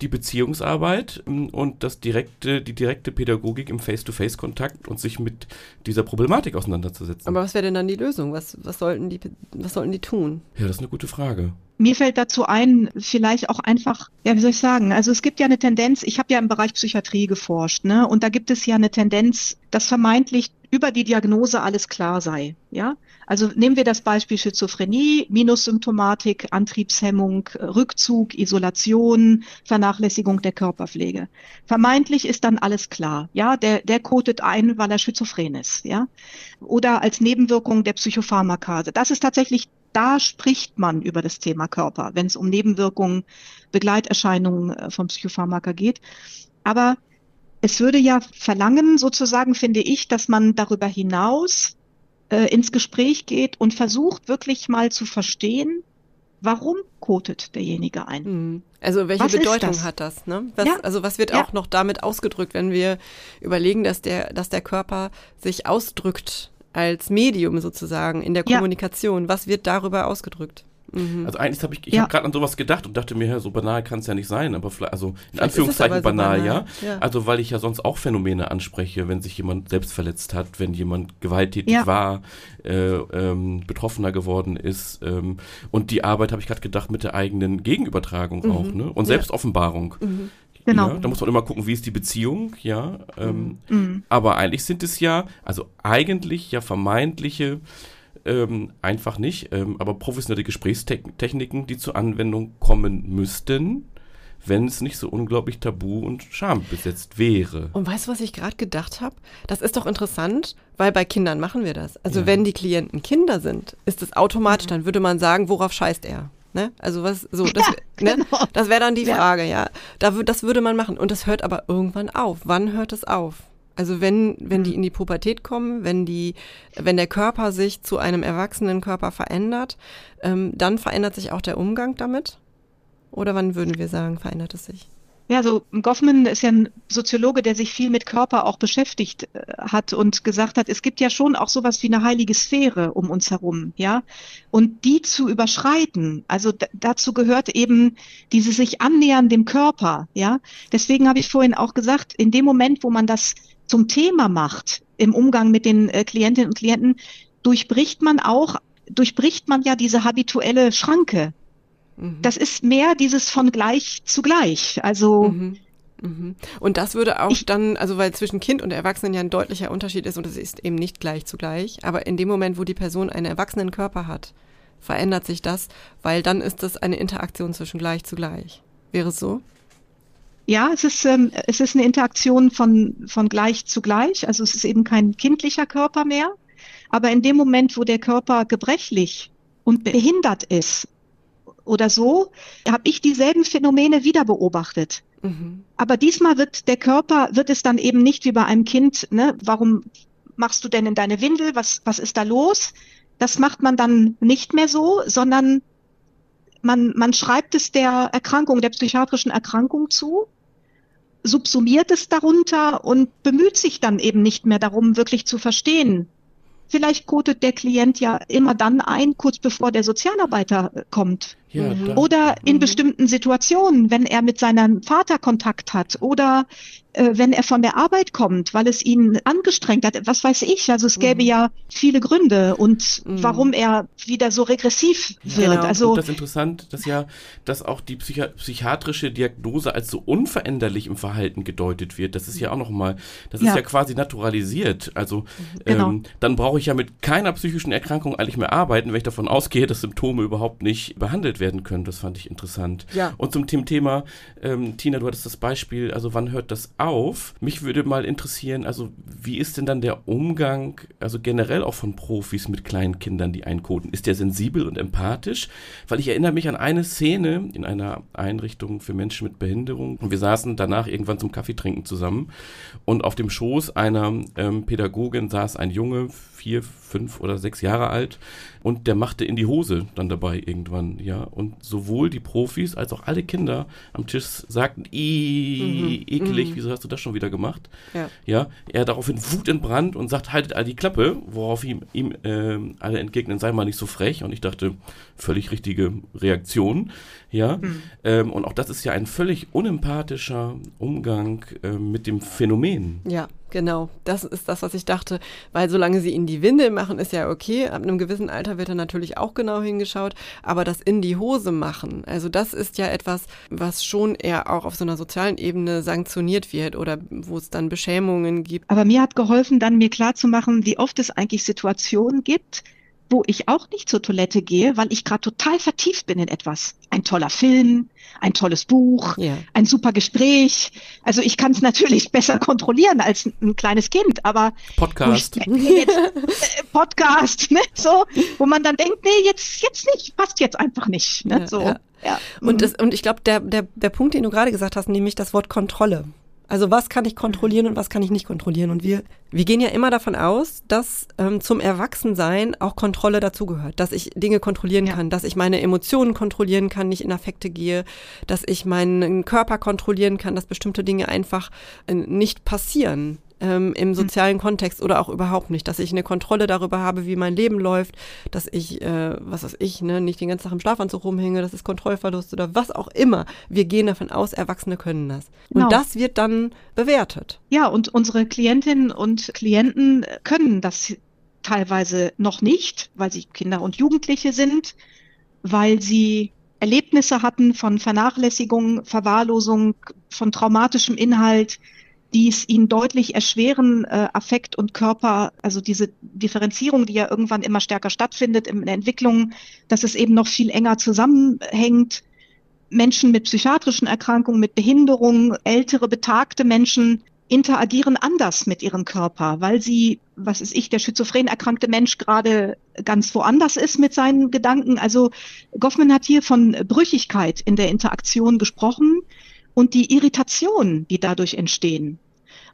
Speaker 2: die Beziehungsarbeit ähm, und das direkte, die direkte Pädagogik im Face-to-Face-Kontakt und sich mit dieser Problematik auseinanderzusetzen.
Speaker 3: Aber was wäre denn dann die Lösung? Was, was, sollten die, was sollten die tun?
Speaker 2: Ja, das ist eine gute Frage.
Speaker 4: Mir fällt dazu ein, vielleicht auch einfach, ja, wie soll ich sagen, also es gibt ja eine Tendenz, ich habe ja im Bereich Psychiatrie geforscht, ne, und da gibt es ja eine Tendenz, dass vermeintlich über die Diagnose alles klar sei, ja. Also nehmen wir das Beispiel Schizophrenie, Minussymptomatik, Antriebshemmung, Rückzug, Isolation, Vernachlässigung der Körperpflege. Vermeintlich ist dann alles klar, ja, der, der kotet ein, weil er schizophren ist, ja. Oder als Nebenwirkung der Psychopharmakase. Das ist tatsächlich da spricht man über das Thema Körper, wenn es um Nebenwirkungen, Begleiterscheinungen äh, vom Psychopharmaka geht. Aber es würde ja verlangen, sozusagen, finde ich, dass man darüber hinaus äh, ins Gespräch geht und versucht wirklich mal zu verstehen, warum kotet derjenige ein?
Speaker 3: Hm. Also welche was Bedeutung das? hat das? Ne? Was, ja. Also was wird ja. auch noch damit ausgedrückt, wenn wir überlegen, dass der, dass der Körper sich ausdrückt als Medium sozusagen in der Kommunikation. Ja. Was wird darüber ausgedrückt?
Speaker 2: Mhm. Also eigentlich habe ich, ich ja. habe gerade an sowas gedacht und dachte mir, ja, so banal kann es ja nicht sein, aber vielleicht, also in vielleicht Anführungszeichen so banal, banal, ja? ja. Also weil ich ja sonst auch Phänomene anspreche, wenn sich jemand selbst verletzt hat, wenn jemand gewalttätig ja. war, äh, ähm, betroffener geworden ist ähm, und die Arbeit habe ich gerade gedacht mit der eigenen Gegenübertragung mhm. auch, ne? Und Selbstoffenbarung. Mhm. Genau. Ja, da muss man immer gucken, wie ist die Beziehung, ja. Ähm, mhm. Aber eigentlich sind es ja, also eigentlich ja vermeintliche, ähm, einfach nicht, ähm, aber professionelle Gesprächstechniken, die zur Anwendung kommen müssten, wenn es nicht so unglaublich tabu und schambesetzt wäre.
Speaker 3: Und weißt du, was ich gerade gedacht habe? Das ist doch interessant, weil bei Kindern machen wir das. Also
Speaker 2: Ja.
Speaker 3: wenn die Klienten Kinder sind, ist es automatisch, dann würde man sagen, worauf scheißt er? Ne? Also was so, das, ne?
Speaker 4: genau.
Speaker 3: das wäre dann die
Speaker 4: Ja.
Speaker 3: Frage, ja. Da, wü- das würde man machen. Und das hört aber irgendwann auf. Wann hört es auf? Also wenn, wenn die in die Pubertät kommen, wenn die, wenn der Körper sich zu einem erwachsenen Körper verändert, ähm, dann verändert sich auch der Umgang damit? Oder wann würden wir sagen, verändert es sich?
Speaker 4: Ja, so Goffman ist ja ein Soziologe, der sich viel mit Körper auch beschäftigt äh, hat und gesagt hat, es gibt ja schon auch sowas wie eine heilige Sphäre um uns herum, ja. Und die zu überschreiten, also dazu gehört eben dieses sich annähern dem Körper, ja. Deswegen habe ich vorhin auch gesagt, in dem Moment, wo man das zum Thema macht im Umgang mit den äh, Klientinnen und Klienten, durchbricht man auch, durchbricht man ja diese habituelle Schranke.
Speaker 3: Mhm.
Speaker 4: Das ist mehr dieses von gleich zu gleich. Also
Speaker 3: Mhm. Mhm. Und das würde auch
Speaker 4: Ich-
Speaker 3: dann, also weil zwischen Kind und Erwachsenen ja ein deutlicher Unterschied ist und es ist eben nicht gleich zu gleich, aber in dem Moment, wo die Person einen erwachsenen Körper hat, verändert sich das, weil dann ist es eine Interaktion zwischen gleich zu gleich. Wäre es so?
Speaker 4: Ja, es ist, ähm, es ist eine Interaktion von, von gleich zu gleich. Also es ist eben kein kindlicher Körper mehr. Aber in dem Moment, wo der Körper gebrechlich und behindert ist oder so, habe ich dieselben Phänomene wieder beobachtet.
Speaker 3: Mhm.
Speaker 4: Aber diesmal wird der Körper, wird es dann eben nicht wie bei einem Kind, ne, warum machst du denn in deine Windel? Was, was ist da los? Das macht man dann nicht mehr so, sondern man, man schreibt es der Erkrankung, der psychiatrischen Erkrankung zu, subsumiert es darunter und bemüht sich dann eben nicht mehr darum, wirklich zu verstehen. Vielleicht kotet der Klient ja immer dann ein, kurz bevor der Sozialarbeiter äh, kommt.
Speaker 2: Ja,
Speaker 3: Mhm.
Speaker 2: da,
Speaker 4: Oder in
Speaker 3: Mhm.
Speaker 4: bestimmten Situationen, wenn er mit seinem Vater Kontakt hat oder äh, wenn er von der Arbeit kommt, weil es ihn angestrengt hat, was weiß ich. Also es gäbe
Speaker 3: Mhm.
Speaker 4: ja viele Gründe und
Speaker 3: Mhm.
Speaker 4: warum er wieder so regressiv wird.
Speaker 3: Genau.
Speaker 4: Also
Speaker 2: und das ist interessant, dass ja, dass auch die Psychi psychiatrische Diagnose als so unveränderlich im Verhalten gedeutet wird. Das ist ja auch nochmal, das ist
Speaker 4: Ja.
Speaker 2: ja quasi naturalisiert. Also
Speaker 4: Genau.
Speaker 2: ähm, dann brauche ich ja mit keiner psychischen Erkrankung eigentlich mehr arbeiten, wenn ich davon ausgehe, dass Symptome überhaupt nicht behandelt werden können. Das fand ich interessant.
Speaker 3: Ja.
Speaker 2: Und zum Thema, ähm, Tina, du hattest das Beispiel, also wann hört das auf? Mich würde mal interessieren, also wie ist denn dann der Umgang, also generell auch von Profis mit kleinen Kindern, die einkoden? Ist der sensibel und empathisch? Weil ich erinnere mich an eine Szene in einer Einrichtung für Menschen mit Behinderung und wir saßen danach irgendwann zum Kaffee trinken zusammen und auf dem Schoß einer ähm, Pädagogin saß ein Junge, vier, fünf oder sechs Jahre alt und der machte in die Hose dann dabei irgendwann, ja. Und sowohl die Profis als auch alle Kinder am Tisch sagten, "Ih, ekelig,
Speaker 3: mhm.
Speaker 2: wieso hast du das schon wieder gemacht?
Speaker 3: Ja.
Speaker 2: Ja, er daraufhin wutentbrannt und sagt, haltet all die Klappe, worauf ihm, ihm ähm, alle entgegnen, sei mal nicht so frech. Und ich dachte, völlig richtige Reaktion, ja.
Speaker 3: Mhm.
Speaker 2: Ähm, und auch das ist ja ein völlig unempathischer Umgang ähm, mit dem Phänomen.
Speaker 3: Ja, genau. Das ist das, was ich dachte. Weil solange sie in die Windel machen, ist ja okay. Ab einem gewissen Alter wird da natürlich auch genau hingeschaut. Aber das in die Hose machen, also das ist ja etwas, was schon eher auch auf so einer sozialen Ebene sanktioniert wird oder wo es dann Beschämungen gibt.
Speaker 4: Aber mir hat geholfen, dann mir klarzumachen, wie oft es eigentlich Situationen gibt, wo ich auch nicht zur Toilette gehe, weil ich gerade total vertieft bin in etwas. Ein toller Film, ein tolles Buch,
Speaker 3: Ja.
Speaker 4: ein super Gespräch. Also ich kann es natürlich besser kontrollieren als ein, ein kleines Kind, aber
Speaker 2: Podcast.
Speaker 4: wo ich, jetzt, äh, Podcast, ne, so, wo man dann denkt, nee, jetzt jetzt nicht, passt jetzt einfach nicht, ne,
Speaker 3: Ja,
Speaker 4: so.
Speaker 3: ja.
Speaker 4: Ja.
Speaker 3: Und,
Speaker 4: Mhm.
Speaker 3: das, und ich glaube, der, der, der Punkt, den du gerade gesagt hast, nämlich das Wort Kontrolle. Also was kann ich kontrollieren und was kann ich nicht kontrollieren? Und wir, wir gehen ja immer davon aus, dass ähm, zum Erwachsensein auch Kontrolle dazugehört, dass ich Dinge kontrollieren
Speaker 4: Ja.
Speaker 3: kann, dass ich meine Emotionen kontrollieren kann, nicht in Affekte gehe, dass ich meinen Körper kontrollieren kann, dass bestimmte Dinge einfach äh, nicht passieren ähm, im sozialen Kontext oder auch überhaupt nicht, dass ich eine Kontrolle darüber habe, wie mein Leben läuft, dass ich, äh, was weiß ich, ne, nicht den ganzen Tag im Schlafanzug rumhänge, das ist Kontrollverlust oder was auch immer. Wir gehen davon aus, Erwachsene können das. Und
Speaker 4: Genau.
Speaker 3: das wird dann bewertet.
Speaker 4: Ja, und unsere Klientinnen und Klienten können das teilweise noch nicht, weil sie Kinder und Jugendliche sind, weil sie Erlebnisse hatten von Vernachlässigung, Verwahrlosung, von traumatischem Inhalt, die es ihnen deutlich erschweren, äh, Affekt und Körper, also diese Differenzierung, die ja irgendwann immer stärker stattfindet in der Entwicklung, dass es eben noch viel enger zusammenhängt. Menschen mit psychiatrischen Erkrankungen, mit Behinderungen, ältere, betagte Menschen interagieren anders mit ihrem Körper, weil sie, was ist ich, der schizophren erkrankte Mensch gerade ganz woanders ist mit seinen Gedanken. Also Goffman hat hier von Brüchigkeit in der Interaktion gesprochen und die Irritation, die dadurch entstehen.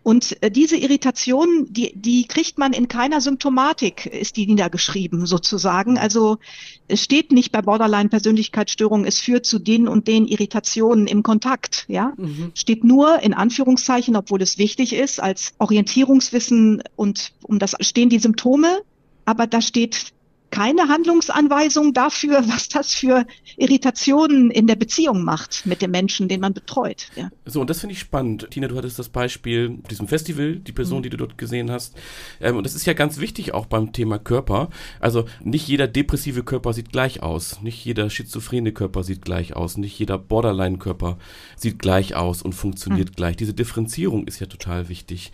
Speaker 4: Und äh, diese Irritation, die, die kriegt man in keiner Symptomatik, ist die niedergeschrieben sozusagen. Also es steht nicht bei Borderline-Persönlichkeitsstörungen, es führt zu den und den Irritationen im Kontakt. Ja, mhm. steht nur in Anführungszeichen, obwohl es wichtig ist als Orientierungswissen und um das stehen die Symptome. Aber da steht keine Handlungsanweisung dafür, was das für Irritationen in der Beziehung macht mit dem Menschen, den man betreut. Ja.
Speaker 2: So, und das finde ich spannend. Tina, du hattest das Beispiel diesem Festival, die Person, mhm. die du dort gesehen hast. Ähm, und das ist ja ganz wichtig auch beim Thema Körper. Also nicht jeder depressive Körper sieht gleich aus. Nicht jeder schizophrene Körper sieht gleich aus. Nicht jeder Borderline-Körper sieht gleich aus und funktioniert mhm. gleich. Diese Differenzierung ist ja total wichtig.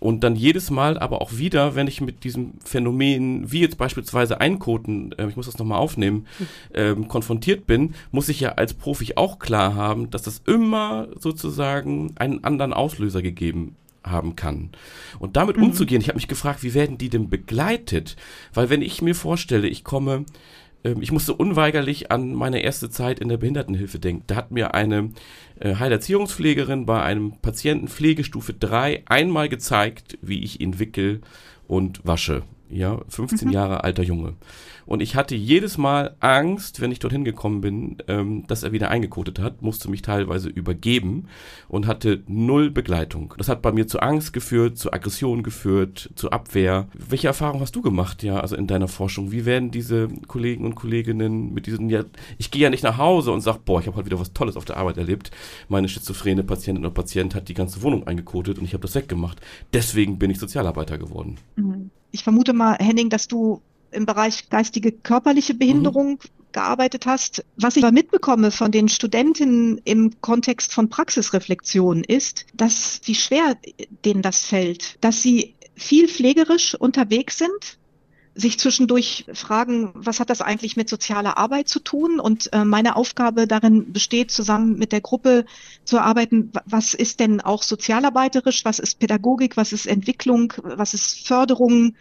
Speaker 2: Und dann jedes Mal aber auch wieder, wenn ich mit diesem Phänomen, wie jetzt beispielsweise Einkoten, äh, ich muss das nochmal aufnehmen, ähm, konfrontiert bin, muss ich ja als Profi auch klar haben, dass das immer sozusagen einen anderen Auslöser gegeben haben kann. Und damit mhm. umzugehen, ich habe mich gefragt, wie werden die denn begleitet? Weil wenn ich mir vorstelle, ich komme ich musste unweigerlich an meine erste Zeit in der Behindertenhilfe denken. Da hat mir eine äh, Heilerziehungspflegerin bei einem Patienten Pflegestufe 3 einmal gezeigt, wie ich ihn wickel und wasche. Ja, 15 mhm. Jahre alter Junge. Und ich hatte jedes Mal Angst, wenn ich dorthin gekommen bin, ähm, dass er wieder eingekotet hat, musste mich teilweise übergeben und hatte null Begleitung. Das hat bei mir zu Angst geführt, zu Aggression geführt, zu Abwehr. Welche Erfahrung hast du gemacht, ja, also in deiner Forschung? Wie werden diese Kollegen und Kolleginnen mit diesen, ja, ich gehe ja nicht nach Hause und sage, boah, ich habe heute wieder was Tolles auf der Arbeit erlebt. Meine schizophrene Patientin oder Patient hat die ganze Wohnung eingekotet und ich habe das weggemacht. Deswegen bin ich Sozialarbeiter geworden.
Speaker 4: Mhm. Ich vermute mal, Henning, dass du im Bereich geistige körperliche Behinderung mhm. gearbeitet hast. Was ich aber mitbekomme von den Studentinnen im Kontext von Praxisreflexion ist, dass wie schwer denen das fällt, dass sie viel pflegerisch unterwegs sind, sich zwischendurch fragen, was hat das eigentlich mit sozialer Arbeit zu tun? Und äh, meine Aufgabe darin besteht, zusammen mit der Gruppe zu arbeiten, was ist denn auch sozialarbeiterisch, was ist Pädagogik, was ist Entwicklung, was ist Förderung,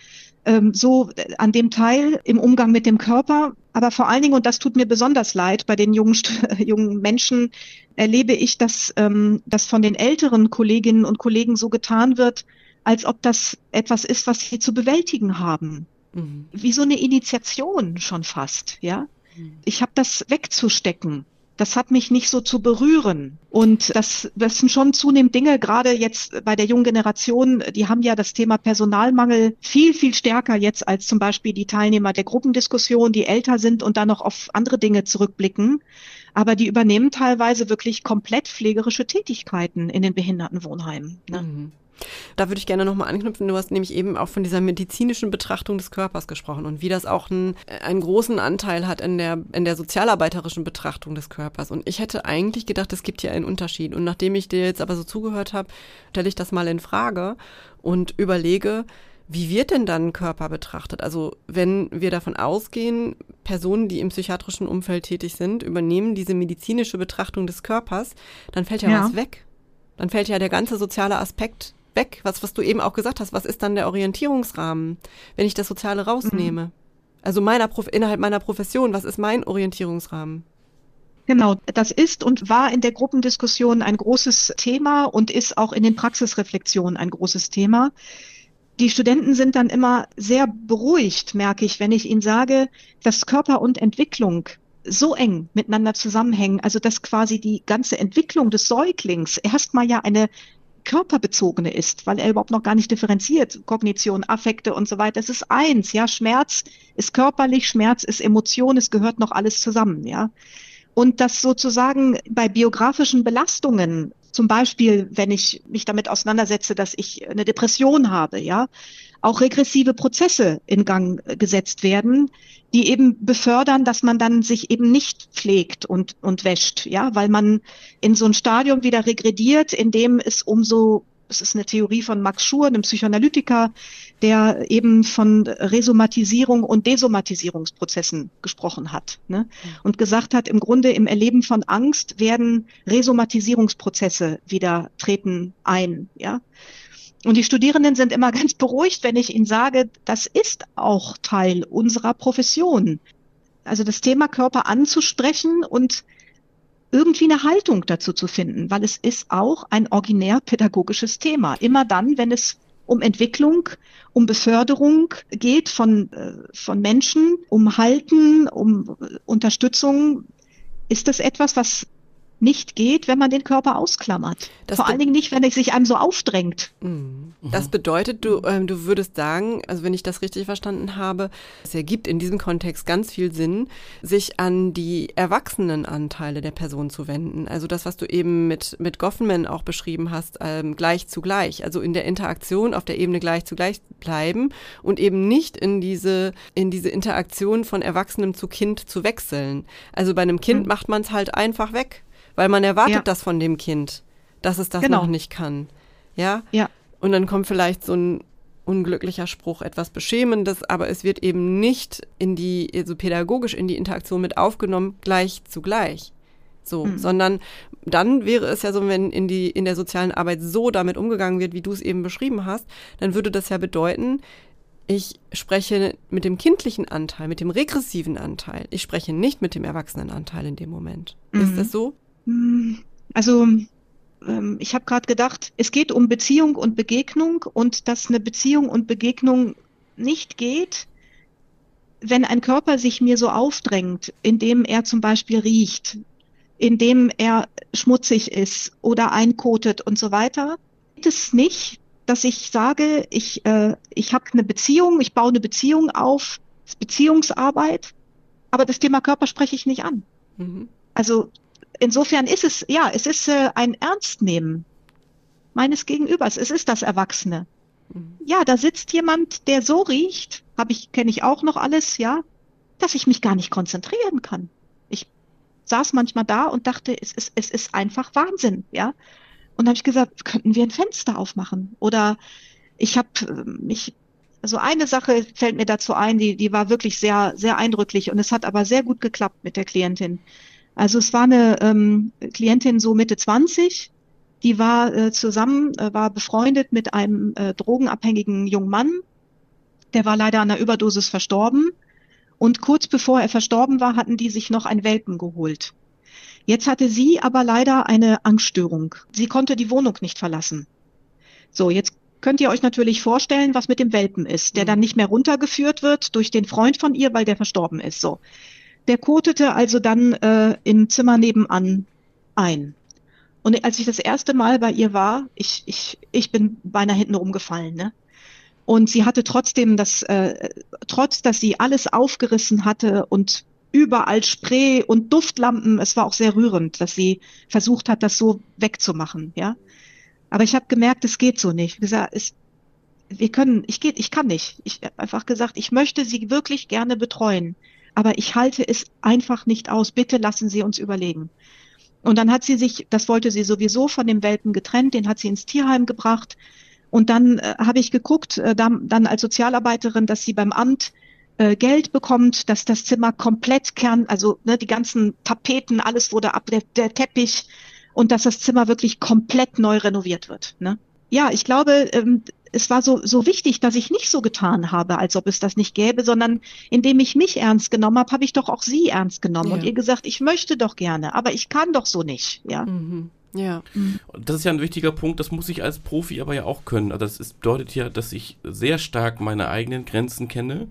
Speaker 4: ähm, so an dem Teil im Umgang mit dem Körper. Aber vor allen Dingen, und das tut mir besonders leid, bei den jungen, jungen Menschen erlebe ich, dass ähm, das von den älteren Kolleginnen und Kollegen so getan wird, als ob das etwas ist, was sie zu bewältigen haben. Mhm. Wie so eine Initiation schon fast, ja. Mhm. Ich habe das wegzustecken das hat mich nicht so zu berühren. Und das, das sind schon zunehmend Dinge, gerade jetzt bei der jungen Generation, die haben ja das Thema Personalmangel viel, viel stärker jetzt als zum Beispiel die Teilnehmer der Gruppendiskussion, die älter sind und dann noch auf andere Dinge zurückblicken. Aber die übernehmen teilweise wirklich komplett pflegerische Tätigkeiten in den Behindertenwohnheimen. Ne? Mhm.
Speaker 3: Da würde ich gerne nochmal anknüpfen. Du hast nämlich eben auch von dieser medizinischen Betrachtung des Körpers gesprochen und wie das auch einen, einen großen Anteil hat in der, in der sozialarbeiterischen Betrachtung des Körpers. Und ich hätte eigentlich gedacht, es gibt hier einen Unterschied. Und nachdem ich dir jetzt aber so zugehört habe, stelle ich das mal in Frage und überlege, wie wird denn dann Körper betrachtet? Also wenn wir davon ausgehen, Personen, die im psychiatrischen Umfeld tätig sind, übernehmen diese medizinische Betrachtung des Körpers, dann fällt ja, ja. was weg. Dann fällt ja der ganze soziale Aspekt weg. Was, was du eben auch gesagt hast, was ist dann der Orientierungsrahmen, wenn ich das Soziale rausnehme? Mhm. Also meiner Prof innerhalb meiner Profession, was ist mein Orientierungsrahmen?
Speaker 4: Genau, das ist und war in der Gruppendiskussion ein großes Thema und ist auch in den Praxisreflexionen ein großes Thema. Die Studenten sind dann immer sehr beruhigt, merke ich, wenn ich ihnen sage, dass Körper und Entwicklung so eng miteinander zusammenhängen, also dass quasi die ganze Entwicklung des Säuglings erstmal ja eine körperbezogene ist, weil er überhaupt noch gar nicht differenziert. Kognition, Affekte und so weiter. Es ist eins, ja. Schmerz ist körperlich, Schmerz ist Emotion, es gehört noch alles zusammen, ja. Und das sozusagen bei biografischen Belastungen, zum Beispiel, wenn ich mich damit auseinandersetze, dass ich eine Depression habe, ja, auch regressive Prozesse in Gang gesetzt werden, die eben befördern, dass man dann sich eben nicht pflegt und, und wäscht, ja, weil man in so ein Stadium wieder regrediert, in dem es umso das ist eine Theorie von Max Schur, einem Psychoanalytiker, der eben von Resomatisierung und Desomatisierungsprozessen gesprochen hat. Ne? Und gesagt hat, im Grunde im Erleben von Angst werden Resomatisierungsprozesse wieder treten ein. Ja? Und die Studierenden sind immer ganz beruhigt, wenn ich ihnen sage, das ist auch Teil unserer Profession. Also das Thema Körper anzusprechen und irgendwie eine Haltung dazu zu finden, weil es ist auch ein originär pädagogisches Thema. Immer dann, wenn es um Entwicklung, um Beförderung geht von, äh, von Menschen, um Halten, um Unterstützung, ist das etwas, was nicht geht, wenn man den Körper ausklammert. Das Vor allen Dingen nicht, wenn es sich einem so aufdrängt.
Speaker 3: Mhm. Das bedeutet, du, ähm, du würdest sagen, also wenn ich das richtig verstanden habe, es ergibt in diesem Kontext ganz viel Sinn, sich an die Erwachsenenanteile der Person zu wenden. Also das, was du eben mit, mit Goffman auch beschrieben hast, ähm, gleich zu gleich. Also in der Interaktion auf der Ebene gleich zu gleich bleiben und eben nicht in diese, in diese Interaktion von Erwachsenem zu Kind zu wechseln. Also bei einem Kind mhm. macht man es halt einfach weg weil man erwartet ja. das von dem Kind, dass es das genau. noch nicht kann. Ja?
Speaker 4: Ja.
Speaker 3: Und dann kommt vielleicht so ein unglücklicher Spruch, etwas Beschämendes, aber es wird eben nicht in die, also pädagogisch in die Interaktion mit aufgenommen, gleich zu gleich. So, mhm. sondern dann wäre es ja so, wenn in die, in der sozialen Arbeit so damit umgegangen wird, wie du es eben beschrieben hast, dann würde das ja bedeuten, ich spreche mit dem kindlichen Anteil, mit dem regressiven Anteil. Ich spreche nicht mit dem Erwachsenenanteil in dem Moment. Mhm. Ist das so?
Speaker 4: Also ähm, ich habe gerade gedacht, es geht um Beziehung und Begegnung und dass eine Beziehung und Begegnung nicht geht, wenn ein Körper sich mir so aufdrängt, indem er zum Beispiel riecht, indem er schmutzig ist oder einkotet und so weiter, geht es nicht, dass ich sage, ich, äh, ich habe eine Beziehung, ich baue eine Beziehung auf, Beziehungsarbeit, aber das Thema Körper spreche ich nicht an. Mhm. Also insofern ist es, ja, es ist äh, ein Ernstnehmen meines Gegenübers. Es ist das Erwachsene. Mhm. Ja, da sitzt jemand, der so riecht, habe ich, kenne ich auch noch alles, ja, dass ich mich gar nicht konzentrieren kann. Ich saß manchmal da und dachte, es ist, es ist einfach Wahnsinn, ja. Und dann habe ich gesagt, könnten wir ein Fenster aufmachen? Oder ich habe mich, also eine Sache fällt mir dazu ein, die, die war wirklich sehr, sehr eindrücklich und es hat aber sehr gut geklappt mit der Klientin. Also es war eine ähm, Klientin so Mitte 20, die war äh, zusammen, äh, war befreundet mit einem äh, drogenabhängigen jungen Mann. Der war leider an einer Überdosis verstorben. Und kurz bevor er verstorben war, hatten die sich noch ein Welpen geholt. Jetzt hatte sie aber leider eine Angststörung. Sie konnte die Wohnung nicht verlassen. So, jetzt könnt ihr euch natürlich vorstellen, was mit dem Welpen ist, der dann nicht mehr runtergeführt wird durch den Freund von ihr, weil der verstorben ist. So. Der kotete also dann äh, im Zimmer nebenan ein. Und als ich das erste Mal bei ihr war, ich, ich, ich bin beinahe hinten rumgefallen, ne? Und sie hatte trotzdem das, äh, trotz dass sie alles aufgerissen hatte und überall Spray und Duftlampen, es war auch sehr rührend, dass sie versucht hat, das so wegzumachen, ja. Aber ich habe gemerkt, es geht so nicht. Ich gesagt, es, wir können, ich geht, ich kann nicht. Ich habe einfach gesagt, ich möchte sie wirklich gerne betreuen aber ich halte es einfach nicht aus. Bitte lassen Sie uns überlegen. Und dann hat sie sich, das wollte sie sowieso von dem Welpen getrennt, den hat sie ins Tierheim gebracht. Und dann äh, habe ich geguckt, äh, dann, dann als Sozialarbeiterin, dass sie beim Amt äh, Geld bekommt, dass das Zimmer komplett kern, also ne, die ganzen Tapeten, alles wurde ab, der, der Teppich und dass das Zimmer wirklich komplett neu renoviert wird. Ne? Ja, ich glaube, ähm, es war so, so wichtig, dass ich nicht so getan habe, als ob es das nicht gäbe, sondern indem ich mich ernst genommen habe, habe ich doch auch sie ernst genommen ja. und ihr gesagt, ich möchte doch gerne, aber ich kann doch so nicht, ja.
Speaker 3: Mhm. Ja.
Speaker 2: Das ist ja ein wichtiger Punkt, das muss ich als Profi aber ja auch können. Also das ist, bedeutet ja, dass ich sehr stark meine eigenen Grenzen kenne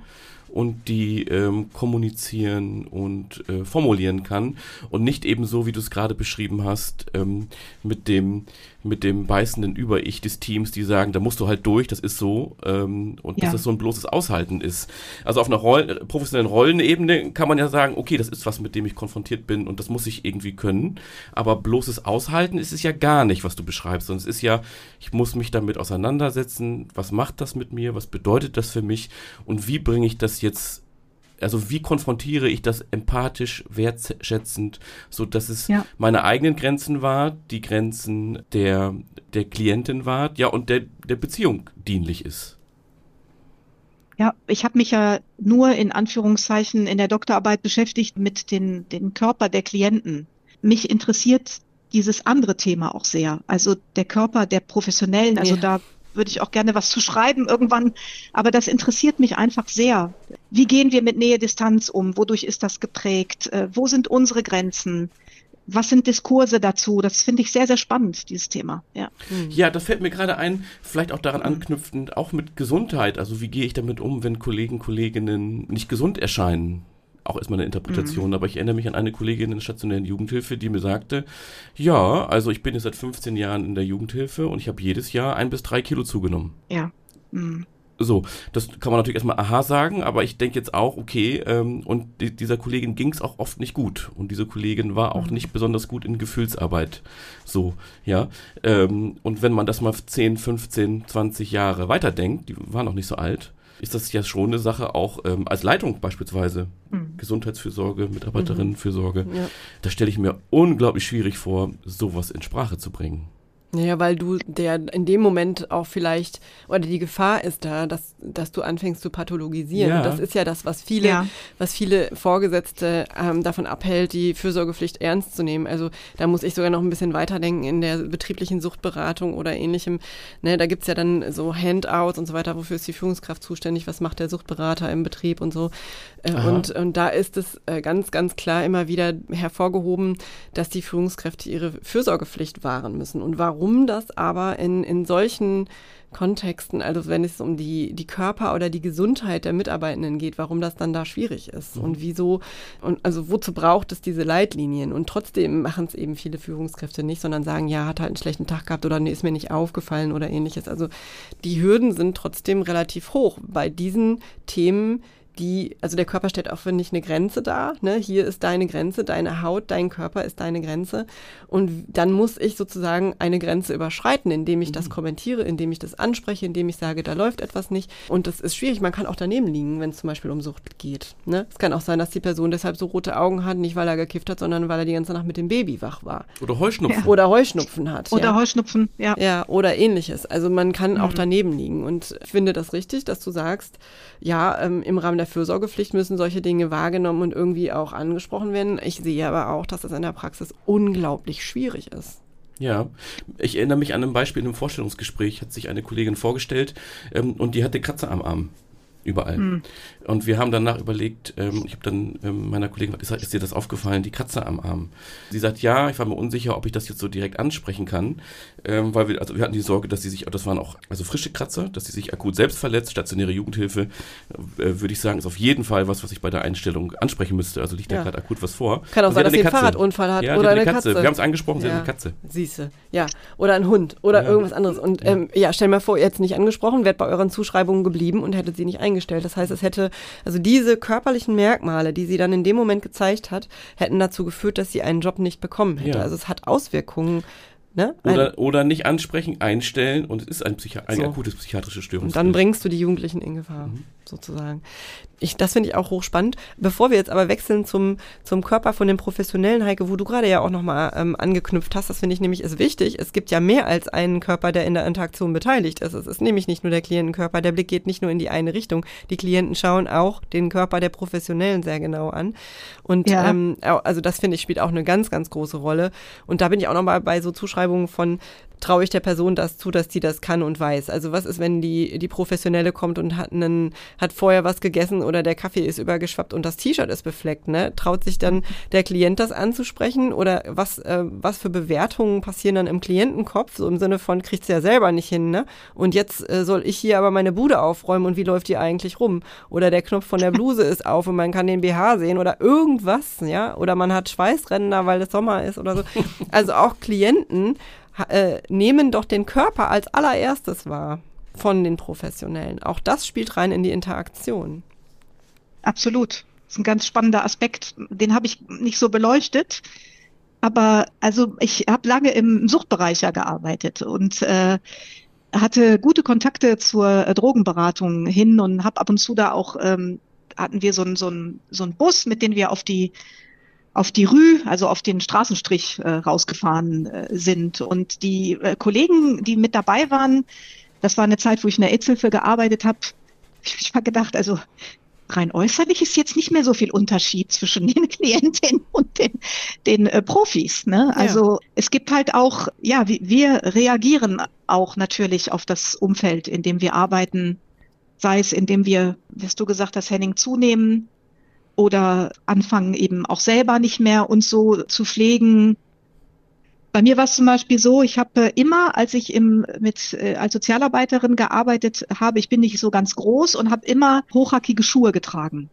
Speaker 2: und die ähm, kommunizieren und äh, formulieren kann und nicht eben so, wie du es gerade beschrieben hast, ähm, mit dem mit dem beißenden Über-Ich des Teams, die sagen, da musst du halt durch, das ist so ähm, und ja. dass das so ein bloßes Aushalten ist. Also auf einer Rollen, professionellen Rollenebene kann man ja sagen, okay, das ist was, mit dem ich konfrontiert bin und das muss ich irgendwie können, aber bloßes Aushalten ist es ja gar nicht, was du beschreibst, sondern es ist ja, ich muss mich damit auseinandersetzen, was macht das mit mir, was bedeutet das für mich? Und wie bringe ich das jetzt also wie konfrontiere ich das empathisch, wertschätzend, so dass es
Speaker 4: Ja.
Speaker 2: meine eigenen Grenzen war, die Grenzen der, der Klientin war, ja, und der, der Beziehung dienlich ist.
Speaker 4: Ja, ich habe mich ja nur in Anführungszeichen in der Doktorarbeit beschäftigt mit den, den Körper der Klienten. Mich interessiert dieses andere Thema auch sehr, also der Körper der Professionellen. Also
Speaker 3: Ja.
Speaker 4: da würde ich auch gerne was zu schreiben irgendwann, aber das interessiert mich einfach sehr. Wie gehen wir mit Nähe-Distanz um? Wodurch ist das geprägt? Äh, Wo sind unsere Grenzen? Was sind Diskurse dazu? Das finde ich sehr, sehr spannend, dieses Thema. Ja.
Speaker 2: Ja, das fällt mir gerade ein, vielleicht auch daran anknüpfend, auch mit Gesundheit. Also wie gehe ich damit um, wenn Kollegen, Kolleginnen nicht gesund erscheinen? Auch ist meine Interpretation, aber ich erinnere mich an eine Kollegin in der stationären Jugendhilfe, die mir sagte, ja, also ich bin jetzt seit 15 Jahren in der Jugendhilfe und ich habe jedes Jahr ein bis drei Kilo zugenommen.
Speaker 4: Ja. Hm.
Speaker 2: So, das kann man natürlich erstmal aha sagen, aber ich denke jetzt auch, okay, ähm, und die, dieser Kollegin ging es auch oft nicht gut. Und diese Kollegin war auch nicht besonders gut in Gefühlsarbeit. So, ja. Ähm, und wenn man das mal 10, 15, 20 Jahre weiterdenkt, die war noch nicht so alt, ist das ja schon eine Sache auch ähm, als Leitung beispielsweise. Gesundheitsfürsorge, Mitarbeiterinnenfürsorge.
Speaker 3: Ja.
Speaker 2: Da stelle ich mir unglaublich schwierig vor, sowas in Sprache zu bringen.
Speaker 3: Ja, weil du der in dem Moment auch vielleicht, oder die Gefahr ist da, dass, dass du anfängst zu pathologisieren.
Speaker 2: Ja.
Speaker 3: Das ist ja das, was viele,
Speaker 4: Ja.
Speaker 3: was viele Vorgesetzte ähm, davon abhält, die Fürsorgepflicht ernst zu nehmen. Also da muss ich sogar noch ein bisschen weiterdenken in der betrieblichen Suchtberatung oder ähnlichem. Ne, da gibt's ja dann so Handouts und so weiter, wofür ist die Führungskraft zuständig, was macht der Suchtberater im Betrieb und so. Äh, und, und da ist es äh, ganz, ganz klar immer wieder hervorgehoben, dass die Führungskräfte ihre Fürsorgepflicht wahren müssen. Und warum das aber in, in solchen Kontexten, also wenn es um die, die Körper oder die Gesundheit der Mitarbeitenden geht, warum das dann da schwierig ist und wieso, und also wozu braucht es diese Leitlinien? Und trotzdem machen es eben viele Führungskräfte nicht, sondern sagen, ja, hat halt einen schlechten Tag gehabt oder nee, ist mir nicht aufgefallen oder ähnliches. Also die Hürden sind trotzdem relativ hoch bei diesen Themen, die, also der Körper stellt auch, finde ich, eine Grenze dar. Ne? Hier ist deine Grenze, deine Haut, dein Körper ist deine Grenze. Und dann muss ich sozusagen eine Grenze überschreiten, indem ich das kommentiere, indem ich das anspreche, indem ich sage, da läuft etwas nicht. Und das ist schwierig. Man kann auch daneben liegen, wenn es zum Beispiel um Sucht geht. Ne? Es kann auch sein, dass die Person deshalb so rote Augen hat, nicht weil er gekifft hat, sondern weil er die ganze Nacht mit dem Baby wach war.
Speaker 2: Oder Heuschnupfen.
Speaker 3: Oder Heuschnupfen hat.
Speaker 4: Oder
Speaker 3: ja.
Speaker 4: Heuschnupfen, ja.
Speaker 3: Ja, oder ähnliches. Also man kann auch daneben liegen. Und ich finde das richtig, dass du sagst, ja, ähm, im Rahmen der Fürsorgepflicht müssen solche Dinge wahrgenommen und irgendwie auch angesprochen werden. Ich sehe aber auch, dass das in der Praxis unglaublich schwierig ist.
Speaker 2: Ja, ich erinnere mich an ein Beispiel in einem Vorstellungsgespräch, hat sich eine Kollegin vorgestellt ähm, und die hatte Kratzer am Arm. Überall. Und wir haben danach überlegt, ähm, ich habe dann ähm, meiner Kollegin gesagt, ist dir das aufgefallen, die Katze am Arm? Sie sagt, ja, ich war mir unsicher, ob ich das jetzt so direkt ansprechen kann, ähm, weil wir, also wir hatten die Sorge, dass sie sich, das waren auch also frische Kratzer, dass sie sich akut selbst verletzt, stationäre Jugendhilfe, äh, würde ich sagen, ist auf jeden Fall was, was ich bei der Einstellung ansprechen müsste, also liegt da
Speaker 3: Ja.
Speaker 2: gerade akut was vor.
Speaker 3: Kann auch sein, dass
Speaker 2: sie
Speaker 3: sie einen. Fahrradunfall hat
Speaker 2: Ja,
Speaker 3: oder eine
Speaker 2: eine Katze.
Speaker 3: Katze.
Speaker 2: Wir haben es angesprochen, sie
Speaker 3: Ja.
Speaker 2: hat eine Katze.
Speaker 3: Siehste, ja. Oder ein Hund oder
Speaker 2: Ja.
Speaker 3: irgendwas anderes. Und ähm, ja, stell mal vor, ihr hättet es nicht angesprochen, wärt bei euren Zuschreibungen geblieben und hättet sie nicht eingestellt. Das heißt, es hätte, also diese körperlichen Merkmale, die sie dann in dem Moment gezeigt hat, hätten dazu geführt, dass sie einen Job nicht bekommen hätte. Also es hat Auswirkungen. Ne?
Speaker 2: Oder, oder nicht ansprechen, einstellen und es ist ein, Psychi
Speaker 3: So.
Speaker 2: akutes psychiatrische Störung.
Speaker 3: Und dann bringst du die Jugendlichen in Gefahr,
Speaker 2: Mhm.
Speaker 3: sozusagen. Ich, das finde ich auch hochspannend. Bevor wir jetzt aber wechseln zum, zum Körper von dem Professionellen, Heike, wo du gerade ja auch nochmal ähm, angeknüpft hast, das finde ich nämlich ist wichtig. Es gibt ja mehr als einen Körper, der in der Interaktion beteiligt ist. Es ist nämlich nicht nur der Klientenkörper, der Blick geht nicht nur in die eine Richtung. Die Klienten schauen auch den Körper der Professionellen sehr genau an. Und
Speaker 4: Ja.
Speaker 3: ähm, also das finde ich spielt auch eine ganz, ganz große Rolle. Und da bin ich auch nochmal bei so Zuschreibungen von, traue ich der Person das zu, dass die das kann und weiß. Also was ist, wenn die, die Professionelle kommt und hat einen, hat vorher was gegessen oder der Kaffee ist übergeschwappt und das T-Shirt ist befleckt, ne? Traut sich dann der Klient das anzusprechen oder was, äh, was für Bewertungen passieren dann im Klientenkopf, so im Sinne von, kriegt's ja selber nicht hin, ne? Und jetzt äh, soll ich hier aber meine Bude aufräumen und wie läuft die eigentlich rum? Oder der Knopf von der Bluse ist auf und man kann den BH sehen oder irgendwas, ja? Oder man hat Schweißränder, weil es Sommer ist oder so. Also auch Klienten äh, nehmen doch den Körper als allererstes wahr von den Professionellen. Auch das spielt rein in die Interaktion.
Speaker 4: Absolut. Das ist ein ganz spannender Aspekt. Den habe ich nicht so beleuchtet. Aber also ich habe lange im Suchtbereich ja gearbeitet und äh, hatte gute Kontakte zur äh, Drogenberatung hin und habe ab und zu da auch ähm, hatten wir so einen so so einen Bus, mit dem wir auf die auf die Rue, also auf den Straßenstrich äh, rausgefahren äh, sind. Und die äh, Kollegen, die mit dabei waren, das war eine Zeit, wo ich in der Aidshilfe gearbeitet habe, ich habe gedacht, also rein äußerlich ist jetzt nicht mehr so viel Unterschied zwischen den Klientinnen und den, den äh, Profis. Ne? Also ja. es gibt halt auch, ja, wir reagieren auch natürlich auf das Umfeld, in dem wir arbeiten, sei es indem wir, wie du gesagt hast, Henning, zunehmen oder anfangen eben auch selber nicht mehr uns so zu pflegen, bei mir war es zum Beispiel so, ich habe immer, als ich im, mit, äh, als Sozialarbeiterin gearbeitet habe, ich bin nicht so ganz groß und habe immer hochhackige Schuhe getragen.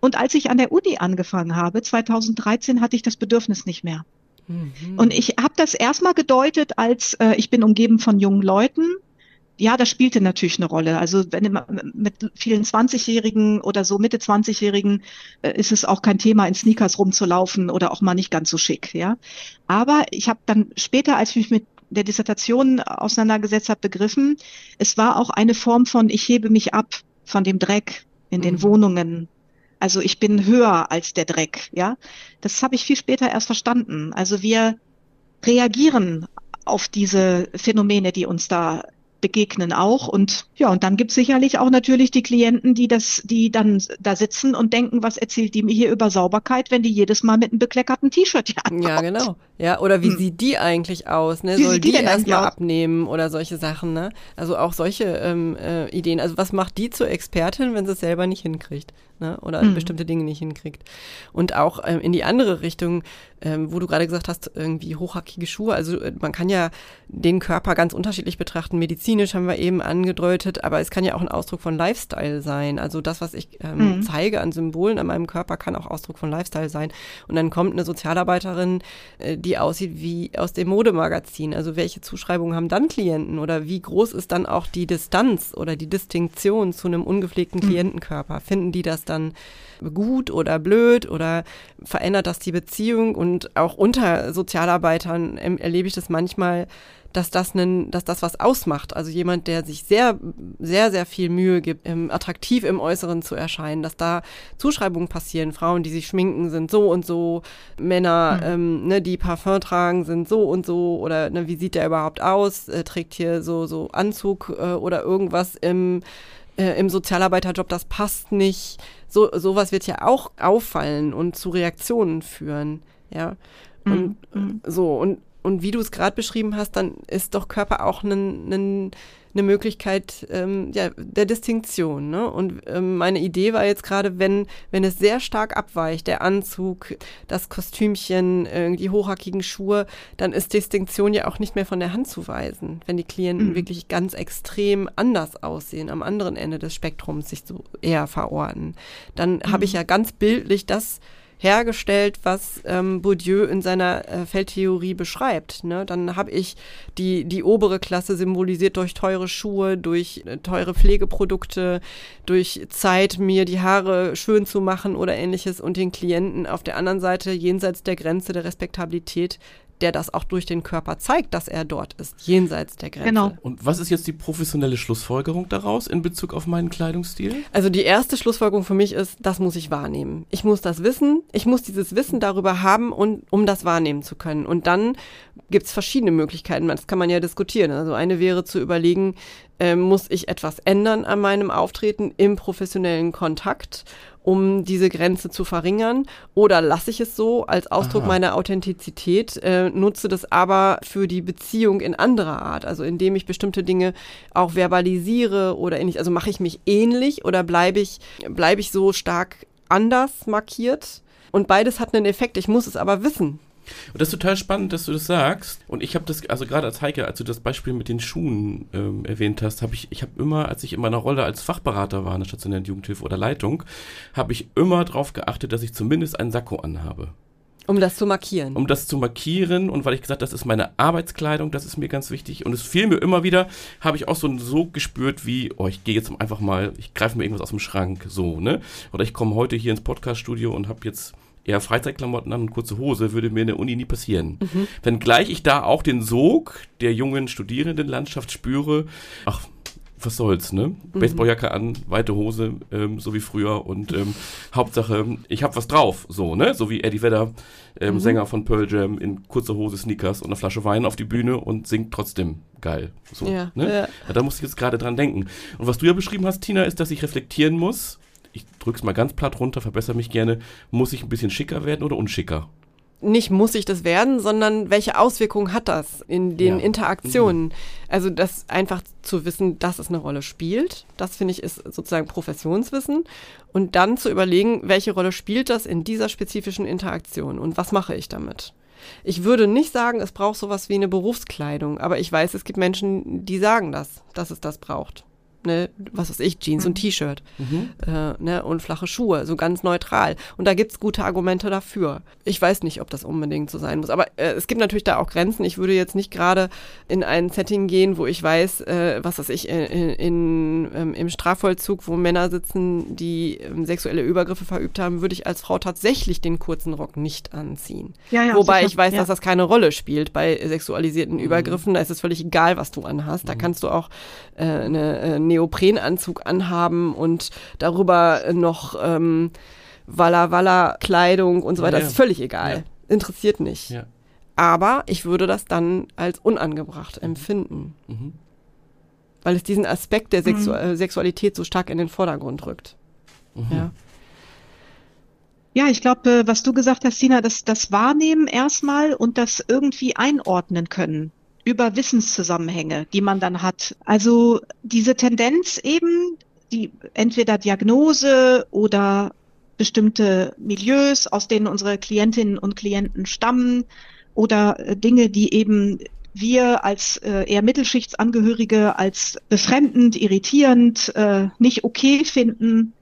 Speaker 4: Und als ich an der Uni angefangen habe, 2013, hatte ich das Bedürfnis nicht mehr. Mhm. Und ich habe das erstmal gedeutet als, äh, ich bin umgeben von jungen Leuten ja, das spielte natürlich eine Rolle. Also wenn mit vielen 20-Jährigen oder so Mitte 20-Jährigen äh, ist es auch kein Thema, in Sneakers rumzulaufen oder auch mal nicht ganz so schick, ja. Aber ich habe dann später, als ich mich mit der Dissertation auseinandergesetzt habe, begriffen, es war auch eine Form von, ich hebe mich ab von dem Dreck in den mhm. Wohnungen. Also ich bin höher als der Dreck, ja. Das habe ich viel später erst verstanden. Also wir reagieren auf diese Phänomene, die uns da begegnen auch. Und ja, und dann gibt es sicherlich auch natürlich die Klienten, die das, die dann da sitzen und denken, was erzählt die mir hier über Sauberkeit, wenn die jedes Mal mit einem bekleckerten T-Shirt hier
Speaker 3: ankommt. Ja, genau. Ja, oder wie hm. sieht die eigentlich aus? Ne? Wie Soll die, die erstmal abnehmen oder solche Sachen, ne? Also auch solche ähm, äh, Ideen. Also was macht die zur Expertin, wenn sie es selber nicht hinkriegt? Ne? Oder hm. bestimmte Dinge nicht hinkriegt. Und auch ähm, in die andere Richtung, ähm, wo du gerade gesagt hast, irgendwie hochhackige Schuhe. Also äh, man kann ja den Körper ganz unterschiedlich betrachten. Medizinisch haben wir eben angedeutet, aber es kann ja auch ein Ausdruck von Lifestyle sein. Also das, was ich ähm, mhm. zeige an Symbolen an meinem Körper, kann auch Ausdruck von Lifestyle sein. Und dann kommt eine Sozialarbeiterin, äh, die aussieht wie aus dem Modemagazin. Also welche Zuschreibungen haben dann Klienten oder wie groß ist dann auch die Distanz oder die Distinktion zu einem ungepflegten mhm. Klientenkörper? Finden die das dann gut oder blöd oder verändert das die Beziehung? Und auch unter Sozialarbeitern erlebe ich das manchmal, dass das, einen, dass das was ausmacht. Also jemand, der sich sehr, sehr, sehr viel Mühe gibt, attraktiv im Äußeren zu erscheinen, dass da Zuschreibungen passieren. Frauen, die sich schminken, sind so und so. Männer, mhm. ähm, ne, die Parfum tragen, sind so und so. Oder ne, wie sieht der überhaupt aus? Äh, trägt hier so, so Anzug äh, oder irgendwas im, äh, im Sozialarbeiterjob, das passt nicht. So, sowas wird ja auch auffallen und zu Reaktionen führen. Ja. Und mhm. so, und und wie du es gerade beschrieben hast, dann ist doch Körper auch eine ne, ne Möglichkeit ähm, ja, der Distinktion. Ne? Und ähm, meine Idee war jetzt gerade, wenn, wenn es sehr stark abweicht, der Anzug, das Kostümchen, äh, die hochhackigen Schuhe, dann ist Distinktion ja auch nicht mehr von der Hand zu weisen. Wenn die Klienten mhm. wirklich ganz extrem anders aussehen, am anderen Ende des Spektrums sich so eher verorten, dann mhm. habe ich ja ganz bildlich das hergestellt, was ähm, Bourdieu in seiner äh, Feldtheorie beschreibt. Ne? Dann habe ich die, die obere Klasse symbolisiert durch teure Schuhe, durch äh, teure Pflegeprodukte, durch Zeit, mir die Haare schön zu machen oder ähnliches und den Klienten auf der anderen Seite jenseits der Grenze der Respektabilität der das auch durch den Körper zeigt, dass er dort ist, jenseits der Grenze. Genau.
Speaker 2: Und was ist jetzt die professionelle Schlussfolgerung daraus in Bezug auf meinen Kleidungsstil?
Speaker 3: Also die erste Schlussfolgerung für mich ist, das muss ich wahrnehmen. Ich muss das wissen, ich muss dieses Wissen darüber haben, und, um das wahrnehmen zu können. Und dann gibt es verschiedene Möglichkeiten, das kann man ja diskutieren. Also eine wäre zu überlegen, äh, muss ich etwas ändern an meinem Auftreten im professionellen Kontakt um diese Grenze zu verringern? Oder lasse ich es so als Ausdruck Aha. meiner Authentizität, äh, nutze das aber für die Beziehung in anderer Art, also indem ich bestimmte Dinge auch verbalisiere oder ähnlich. Also mache ich mich ähnlich oder bleibe ich, bleibe ich so stark anders markiert? Und beides hat einen Effekt. Ich muss es aber wissen.
Speaker 2: Und das ist total spannend, dass du das sagst. Und ich habe das, also gerade als Heike, als du das Beispiel mit den Schuhen ähm, erwähnt hast, habe ich, ich habe immer, als ich in meiner Rolle als Fachberater war in der stationären Jugendhilfe oder Leitung, habe ich immer darauf geachtet, dass ich zumindest einen Sakko anhabe.
Speaker 3: Um das zu markieren.
Speaker 2: Um das zu markieren und weil ich gesagt, das ist meine Arbeitskleidung, das ist mir ganz wichtig. Und es fiel mir immer wieder, habe ich auch so so gespürt wie, oh, ich gehe jetzt einfach mal, ich greife mir irgendwas aus dem Schrank, so, ne? Oder ich komme heute hier ins Podcaststudio und habe jetzt eher Freizeitklamotten an und kurze Hose, würde mir in der Uni nie passieren. Mhm. Wenngleich ich da auch den Sog der jungen Studierendenlandschaft spüre, ach, was soll's, ne? Mhm. Baseballjacke an, weite Hose, ähm, so wie früher und ähm, Hauptsache, ich hab was drauf, so, ne? So wie Eddie Vedder, ähm, mhm. Sänger von Pearl Jam in kurzer Hose, Sneakers und einer Flasche Wein auf die Bühne und singt trotzdem geil. So, ja, ne? Ja. ja da muss ich jetzt gerade dran denken. Und was du ja beschrieben hast, Tina, ist, dass ich reflektieren muss, ich drück's mal ganz platt runter, verbessere mich gerne, muss ich ein bisschen schicker werden oder unschicker?
Speaker 3: nicht muss ich das werden, sondern welche Auswirkungen hat das in den ja. Interaktionen? Mhm. Also das einfach zu wissen, dass es eine Rolle spielt, das finde ich ist sozusagen Professionswissen und dann zu überlegen, welche Rolle spielt das in dieser spezifischen Interaktion und was mache ich damit? Ich würde nicht sagen, es braucht sowas wie eine Berufskleidung, aber ich weiß, es gibt Menschen, die sagen das, dass es das braucht ne, was weiß ich, Jeans mhm. und T-Shirt mhm. äh, ne, und flache Schuhe, so ganz neutral. Und da gibt's gute Argumente dafür. Ich weiß nicht, ob das unbedingt so sein muss, aber äh, es gibt natürlich da auch Grenzen. Ich würde jetzt nicht gerade in ein Setting gehen, wo ich weiß, äh, was weiß ich, in, in, ähm, im Strafvollzug, wo Männer sitzen, die ähm, sexuelle Übergriffe verübt haben, würde ich als Frau tatsächlich den kurzen Rock nicht anziehen. Ja, ja, Wobei sicher. ich weiß, ja. dass das keine Rolle spielt bei sexualisierten mhm. Übergriffen. Da ist es völlig egal, was du anhast. Da mhm. kannst du auch äh, eine äh, Neoprenanzug anhaben und darüber noch ähm, Walla Walla Kleidung und so weiter. Ja, Das ist völlig egal. Ja. Interessiert nicht. Ja. Aber ich würde das dann als unangebracht mhm. empfinden. Mhm. Weil es diesen Aspekt der Sexu mhm. Sexualität so stark in den Vordergrund rückt.
Speaker 4: Mhm. Ja. Ja, ich glaube, was du gesagt hast, Sina, das, das Wahrnehmen erstmal und das irgendwie einordnen können über Wissenszusammenhänge, die man dann hat. Also diese Tendenz eben, die entweder Diagnose oder bestimmte Milieus, aus denen unsere Klientinnen und Klienten stammen oder äh, Dinge, die eben wir als äh, eher Mittelschichtsangehörige als befremdend, irritierend, äh, nicht okay finden.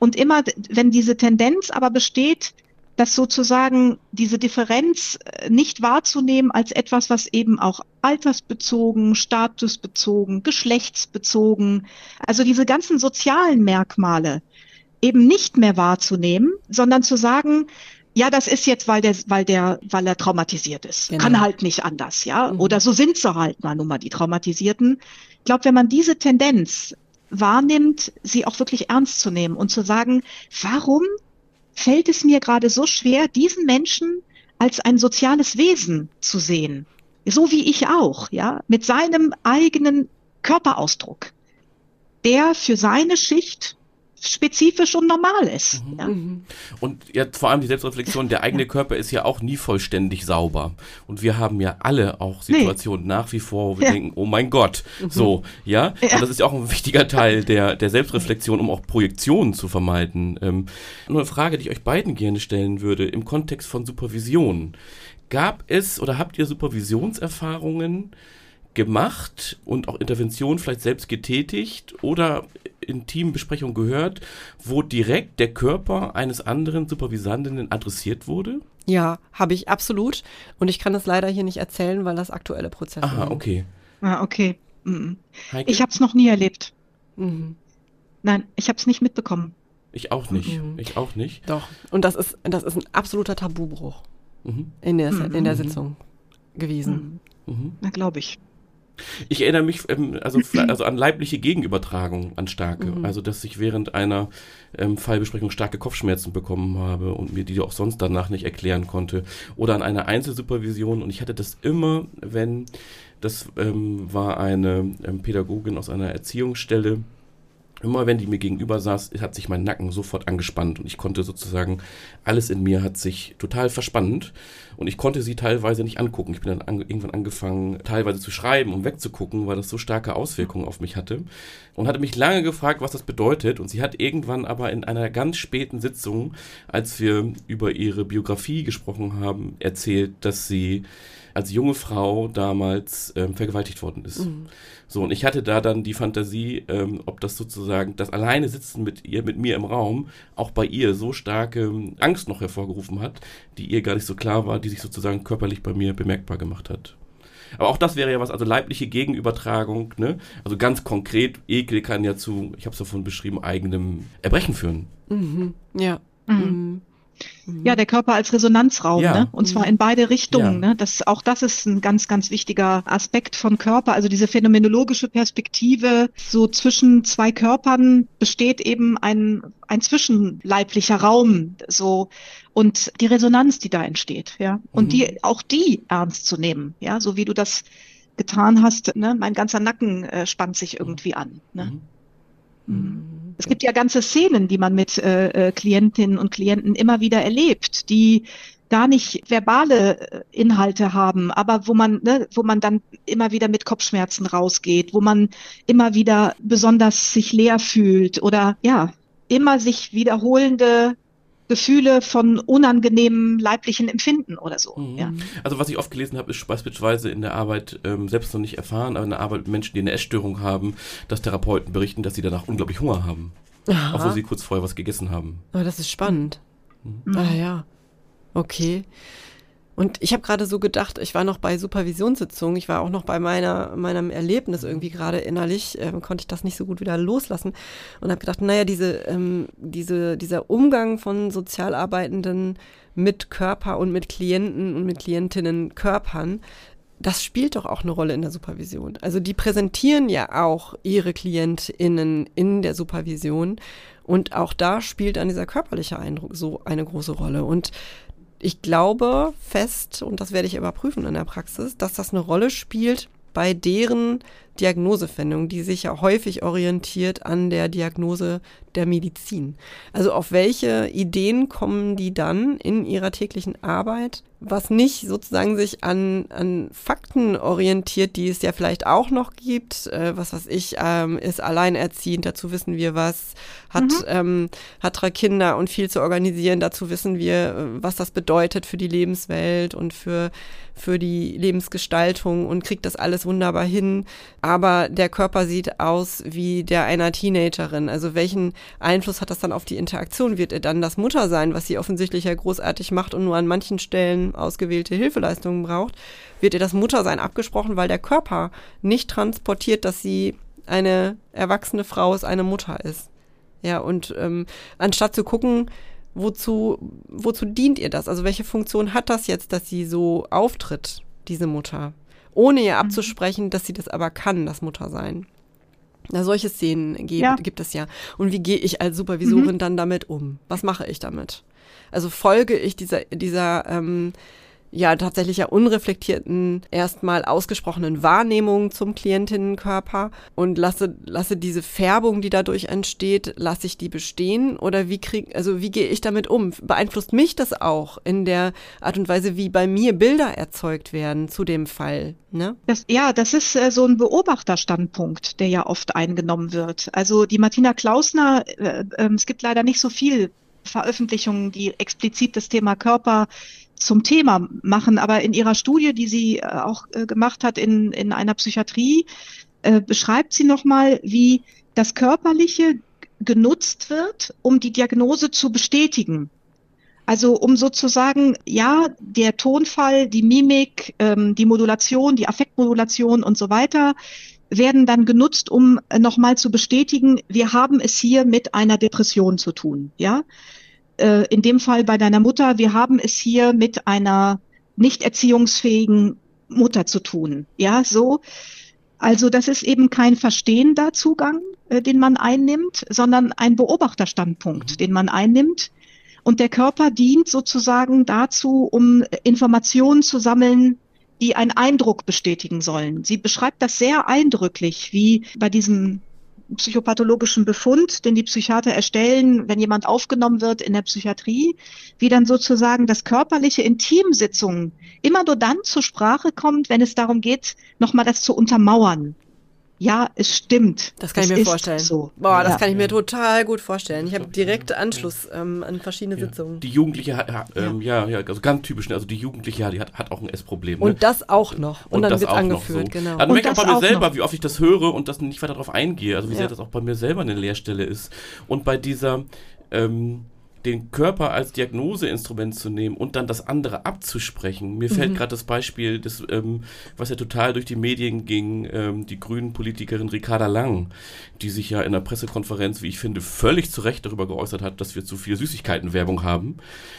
Speaker 4: Und immer, wenn diese Tendenz aber besteht, dass sozusagen diese Differenz äh, nicht wahrzunehmen als etwas, was eben auch altersbezogen, statusbezogen, geschlechtsbezogen, also diese ganzen sozialen Merkmale eben nicht mehr wahrzunehmen, sondern zu sagen, ja, das ist jetzt, weil der, weil der, weil er traumatisiert ist. Genau. Kann halt nicht anders, ja. Mhm. Oder so sind sie halt mal nun mal die Traumatisierten. Ich glaube, wenn man diese Tendenz wahrnimmt, sie auch wirklich ernst zu nehmen und zu sagen, warum fällt es mir gerade so schwer, diesen Menschen als ein soziales Wesen zu sehen. So wie ich auch, ja, mit seinem eigenen Körperausdruck, der für seine Schicht spezifisch und normal ist. Mhm. Ja. Mhm.
Speaker 2: Und jetzt vor allem die Selbstreflexion, der eigene ja. Körper ist ja auch nie vollständig sauber. Und wir haben ja alle auch Situationen nee. nach wie vor, wo wir ja. denken, oh mein Gott, mhm. so, ja? Und das ist ja auch ein wichtiger Teil der, der Selbstreflexion, um auch Projektionen zu vermeiden. Ähm, nur eine Frage, die ich euch beiden gerne stellen würde, im Kontext von Supervision. Gab es oder habt ihr Supervisionserfahrungen, gemacht und auch Interventionen vielleicht selbst getätigt oder in Teambesprechungen gehört, wo direkt der Körper eines anderen Supervisanden adressiert wurde?
Speaker 3: Ja, habe ich absolut. Und ich kann das leider hier nicht erzählen, weil das aktuelle Prozesse
Speaker 2: Aha, sind. okay.
Speaker 4: Ah, okay. Mhm. Ich habe es noch nie erlebt. Mhm. Nein, ich habe es nicht mitbekommen.
Speaker 2: Ich auch nicht. Mhm. Ich auch nicht.
Speaker 3: Doch. Und das ist, das ist ein absoluter Tabubruch mhm. in, der, in der mhm. Sitzung gewesen.
Speaker 4: Mhm. Na, glaube ich.
Speaker 2: Ich erinnere mich ähm, also, also an leibliche Gegenübertragung an starke. Mhm. Also dass ich während einer ähm, Fallbesprechung starke Kopfschmerzen bekommen habe und mir die auch sonst danach nicht erklären konnte. Oder an einer Einzelsupervision. Und ich hatte das immer, wenn das ähm, war eine ähm, Pädagogin aus einer Erziehungsstelle, Immer wenn die mir gegenüber saß, hat sich mein Nacken sofort angespannt und ich konnte sozusagen, alles in mir hat sich total verspannt und ich konnte sie teilweise nicht angucken. Ich bin dann an, irgendwann angefangen, teilweise zu schreiben, um wegzugucken, weil das so starke Auswirkungen auf mich hatte und hatte mich lange gefragt, was das bedeutet und sie hat irgendwann aber in einer ganz späten Sitzung, als wir über ihre Biografie gesprochen haben, erzählt, dass sie als junge Frau damals ähm, vergewaltigt worden ist. Mhm. So, und ich hatte da dann die Fantasie, ähm, ob das sozusagen, das alleine Sitzen mit ihr, mit mir im Raum, auch bei ihr so starke ähm, Angst noch hervorgerufen hat, die ihr gar nicht so klar war, die sich sozusagen körperlich bei mir bemerkbar gemacht hat. Aber auch das wäre ja was, also leibliche Gegenübertragung, ne? Also ganz konkret, Ekel kann ja zu, ich habe es davon beschrieben, eigenem Erbrechen führen.
Speaker 3: Mhm. Ja. Mhm. Mhm.
Speaker 4: Ja, der Körper als Resonanzraum,
Speaker 2: Ja.
Speaker 4: ne? Und zwar in beide Richtungen.
Speaker 2: Ja.
Speaker 4: Ne? Das, auch das ist ein ganz, ganz wichtiger Aspekt von Körper. Also diese phänomenologische Perspektive, so zwischen zwei Körpern besteht eben ein, ein zwischenleiblicher Raum, so und die Resonanz, die da entsteht, ja. Und
Speaker 2: Mhm.
Speaker 4: die, auch die ernst zu nehmen, ja, so wie du das getan hast, ne? Mein ganzer Nacken äh, spannt sich irgendwie an. Ne?
Speaker 2: Mhm.
Speaker 4: Es gibt ja ganze Szenen, die man mit äh, äh, Klientinnen und Klienten immer wieder erlebt, die gar nicht verbale äh, Inhalte haben, aber wo man, ne, wo man dann immer wieder mit Kopfschmerzen rausgeht, wo man immer wieder besonders sich leer fühlt oder ja, immer sich wiederholende Gefühle von unangenehmem leiblichen Empfinden oder so.
Speaker 2: Mhm.
Speaker 4: Ja.
Speaker 2: Also was ich oft gelesen habe, ist beispielsweise in der Arbeit, ähm, selbst noch nicht erfahren, aber in der Arbeit mit Menschen, die eine Essstörung haben, dass Therapeuten berichten, dass sie danach unglaublich Hunger haben.
Speaker 3: Aha.
Speaker 2: Obwohl sie kurz vorher was gegessen haben.
Speaker 3: Oh, das ist spannend.
Speaker 4: Mhm.
Speaker 3: Ah ja. Okay. Und ich habe gerade so gedacht, ich war noch bei Supervisionssitzungen, ich war auch noch bei meiner, meinem Erlebnis irgendwie gerade innerlich, ähm, konnte ich das nicht so gut wieder loslassen und habe gedacht, naja, diese, ähm, diese, dieser Umgang von Sozialarbeitenden mit Körper und mit Klienten und mit Klientinnen Körpern, das spielt doch auch eine Rolle in der Supervision. Also die präsentieren ja auch ihre KlientInnen in der Supervision und auch da spielt dann dieser körperliche Eindruck so eine große Rolle. Und ich glaube fest, und das werde ich überprüfen in der Praxis, dass das eine Rolle spielt bei deren Diagnosefindung, die sich ja häufig orientiert an der Diagnose der Medizin. Also auf welche Ideen kommen die dann in ihrer täglichen Arbeit, was nicht sozusagen sich an, an Fakten orientiert, die es ja vielleicht auch noch gibt. Äh, was weiß ich, ähm, ist alleinerziehend, dazu wissen wir was, hat,
Speaker 4: Mhm.
Speaker 3: ähm, hat drei Kinder und viel zu organisieren, dazu wissen wir, äh, was das bedeutet für die Lebenswelt und für, für die Lebensgestaltung und kriegt das alles wunderbar hin. Aber der Körper sieht aus wie der einer Teenagerin. Also welchen Einfluss hat das dann auf die Interaktion? Wird er dann das Mutter sein, was sie offensichtlich ja großartig macht und nur an manchen Stellen ausgewählte Hilfeleistungen braucht? Wird ihr das Muttersein abgesprochen, weil der Körper nicht transportiert, dass sie eine erwachsene Frau ist, eine Mutter ist? Ja, und ähm, anstatt zu gucken, wozu, wozu dient ihr das? Also welche Funktion hat das jetzt, dass sie so auftritt, diese Mutter? Ohne ihr abzusprechen, dass sie das aber kann, das Muttersein. Na, solche Szenen gibt,
Speaker 4: Ja.
Speaker 3: gibt es ja. Und wie gehe ich als Supervisorin dann damit um? Was mache ich damit? Also folge ich dieser, dieser ähm, ja tatsächlich ja unreflektierten, erstmal ausgesprochenen Wahrnehmung zum Klientinnenkörper und lasse, lasse diese Färbung, die dadurch entsteht, lasse ich die bestehen oder wie krieg, also wie gehe ich damit um? Beeinflusst mich das auch in der Art und Weise, wie bei mir Bilder erzeugt werden zu dem Fall? Ne?
Speaker 4: Das, ja, das ist äh, so ein Beobachterstandpunkt, der ja oft eingenommen wird. Also die Martina Klausner, äh, äh, es gibt leider nicht so viel Veröffentlichungen, die explizit das Thema Körper zum Thema machen, aber in ihrer Studie, die sie äh, auch äh, gemacht hat in, in einer Psychiatrie, äh, beschreibt sie nochmal, wie das Körperliche genutzt wird, um die Diagnose zu bestätigen. Also um sozusagen, ja, der Tonfall, die Mimik, ähm, die Modulation, die Affektmodulation und so weiter werden dann genutzt, um nochmal zu bestätigen, wir haben es hier mit einer Depression zu tun, ja. Äh, in dem Fall bei deiner Mutter, wir haben es hier mit einer nicht erziehungsfähigen Mutter zu tun, ja, so. Also das ist eben kein verstehender Zugang, äh, den man einnimmt, sondern ein Beobachterstandpunkt,
Speaker 2: Mhm.
Speaker 4: den man einnimmt. Und der Körper dient sozusagen dazu, um Informationen zu sammeln, die einen Eindruck bestätigen sollen. Sie beschreibt das sehr eindrücklich, wie bei diesem psychopathologischen Befund, den die Psychiater erstellen, wenn jemand aufgenommen wird in der Psychiatrie, wie dann sozusagen das körperliche Intimsitzung immer nur dann zur Sprache kommt, wenn es darum geht, nochmal das zu untermauern. Ja, es stimmt.
Speaker 3: Das kann ich
Speaker 4: Es
Speaker 3: mir
Speaker 4: ist
Speaker 3: vorstellen.
Speaker 4: So.
Speaker 3: Boah, das
Speaker 4: ja.
Speaker 3: kann ich mir total gut vorstellen. Ich habe direkt Anschluss ähm, an verschiedene Sitzungen.
Speaker 2: Die Jugendliche hat, hat ähm, ja. ja, also ganz typisch, ne? also die Jugendliche hat, die hat, hat auch ein Essproblem. Ne?
Speaker 3: Und das auch noch. Und, dann
Speaker 2: das
Speaker 3: wird
Speaker 2: auch noch
Speaker 3: angeführt,
Speaker 2: so.
Speaker 3: genau.
Speaker 2: Also
Speaker 4: Und
Speaker 2: merke ich auch bei mir
Speaker 4: auch
Speaker 2: selber,
Speaker 4: noch.
Speaker 2: wie oft ich das höre und das nicht weiter darauf eingehe. Also wie
Speaker 3: Ja.
Speaker 2: sehr das auch bei mir selber eine Leerstelle ist. Und bei dieser, ähm, den Körper als Diagnoseinstrument zu nehmen und dann das andere abzusprechen. Mir fällt mhm. gerade das Beispiel, das, ähm, was ja total durch die Medien ging, ähm, die grünen Politikerin Ricarda Lang, die sich ja in der Pressekonferenz, wie ich finde, völlig zu Recht darüber geäußert hat, dass wir zu viel Süßigkeitenwerbung haben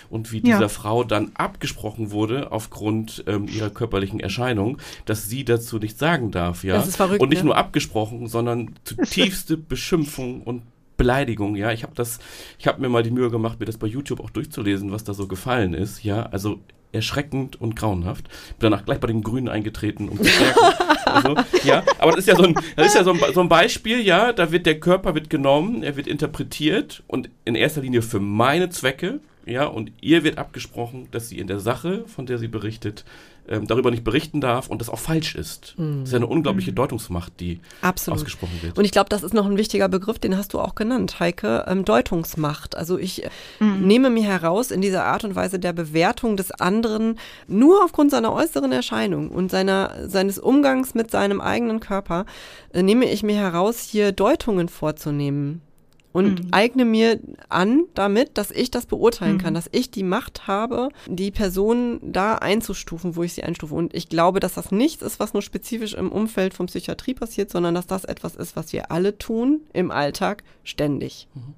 Speaker 2: und wie dieser ja. Frau dann abgesprochen wurde aufgrund ähm, ihrer körperlichen Erscheinung, dass sie dazu nichts sagen darf, ja.
Speaker 3: Das ist verrückt,
Speaker 2: und nicht
Speaker 3: ne?
Speaker 2: nur abgesprochen, sondern zutiefste Beschimpfung und Beleidigung, ja. Ich habe das, ich habe mir mal die Mühe gemacht, mir das bei YouTube auch durchzulesen, was da so gefallen ist, ja. Also erschreckend und grauenhaft. Bin danach gleich bei den Grünen eingetreten, um zu stärken. also, ja, aber das ist ja, so ein, das ist ja so ein, so ein Beispiel, ja, da wird der Körper wird genommen, er wird interpretiert und in erster Linie für meine Zwecke, ja, und ihr wird abgesprochen, dass sie in der Sache, von der sie berichtet, ähm, darüber nicht berichten darf und das auch falsch ist. Mhm. Das ist ja eine unglaubliche mhm. Deutungsmacht, die Absolut. ausgesprochen wird.
Speaker 3: Und ich glaube, das ist noch ein wichtiger Begriff, den hast du auch genannt, Heike, ähm, Deutungsmacht. Also ich mhm. nehme mir heraus, in dieser Art und Weise der Bewertung des anderen nur aufgrund seiner äußeren Erscheinung und seiner, seines Umgangs mit seinem eigenen Körper, äh, nehme ich mir heraus, hier Deutungen vorzunehmen und mhm. eigne mir an damit, dass ich das beurteilen mhm. kann, dass ich die Macht habe, die Person da einzustufen, wo ich sie einstufe. Und ich glaube, dass das nichts ist, was nur spezifisch im Umfeld von Psychiatrie passiert, sondern dass das etwas ist, was wir alle tun im Alltag ständig. Mhm.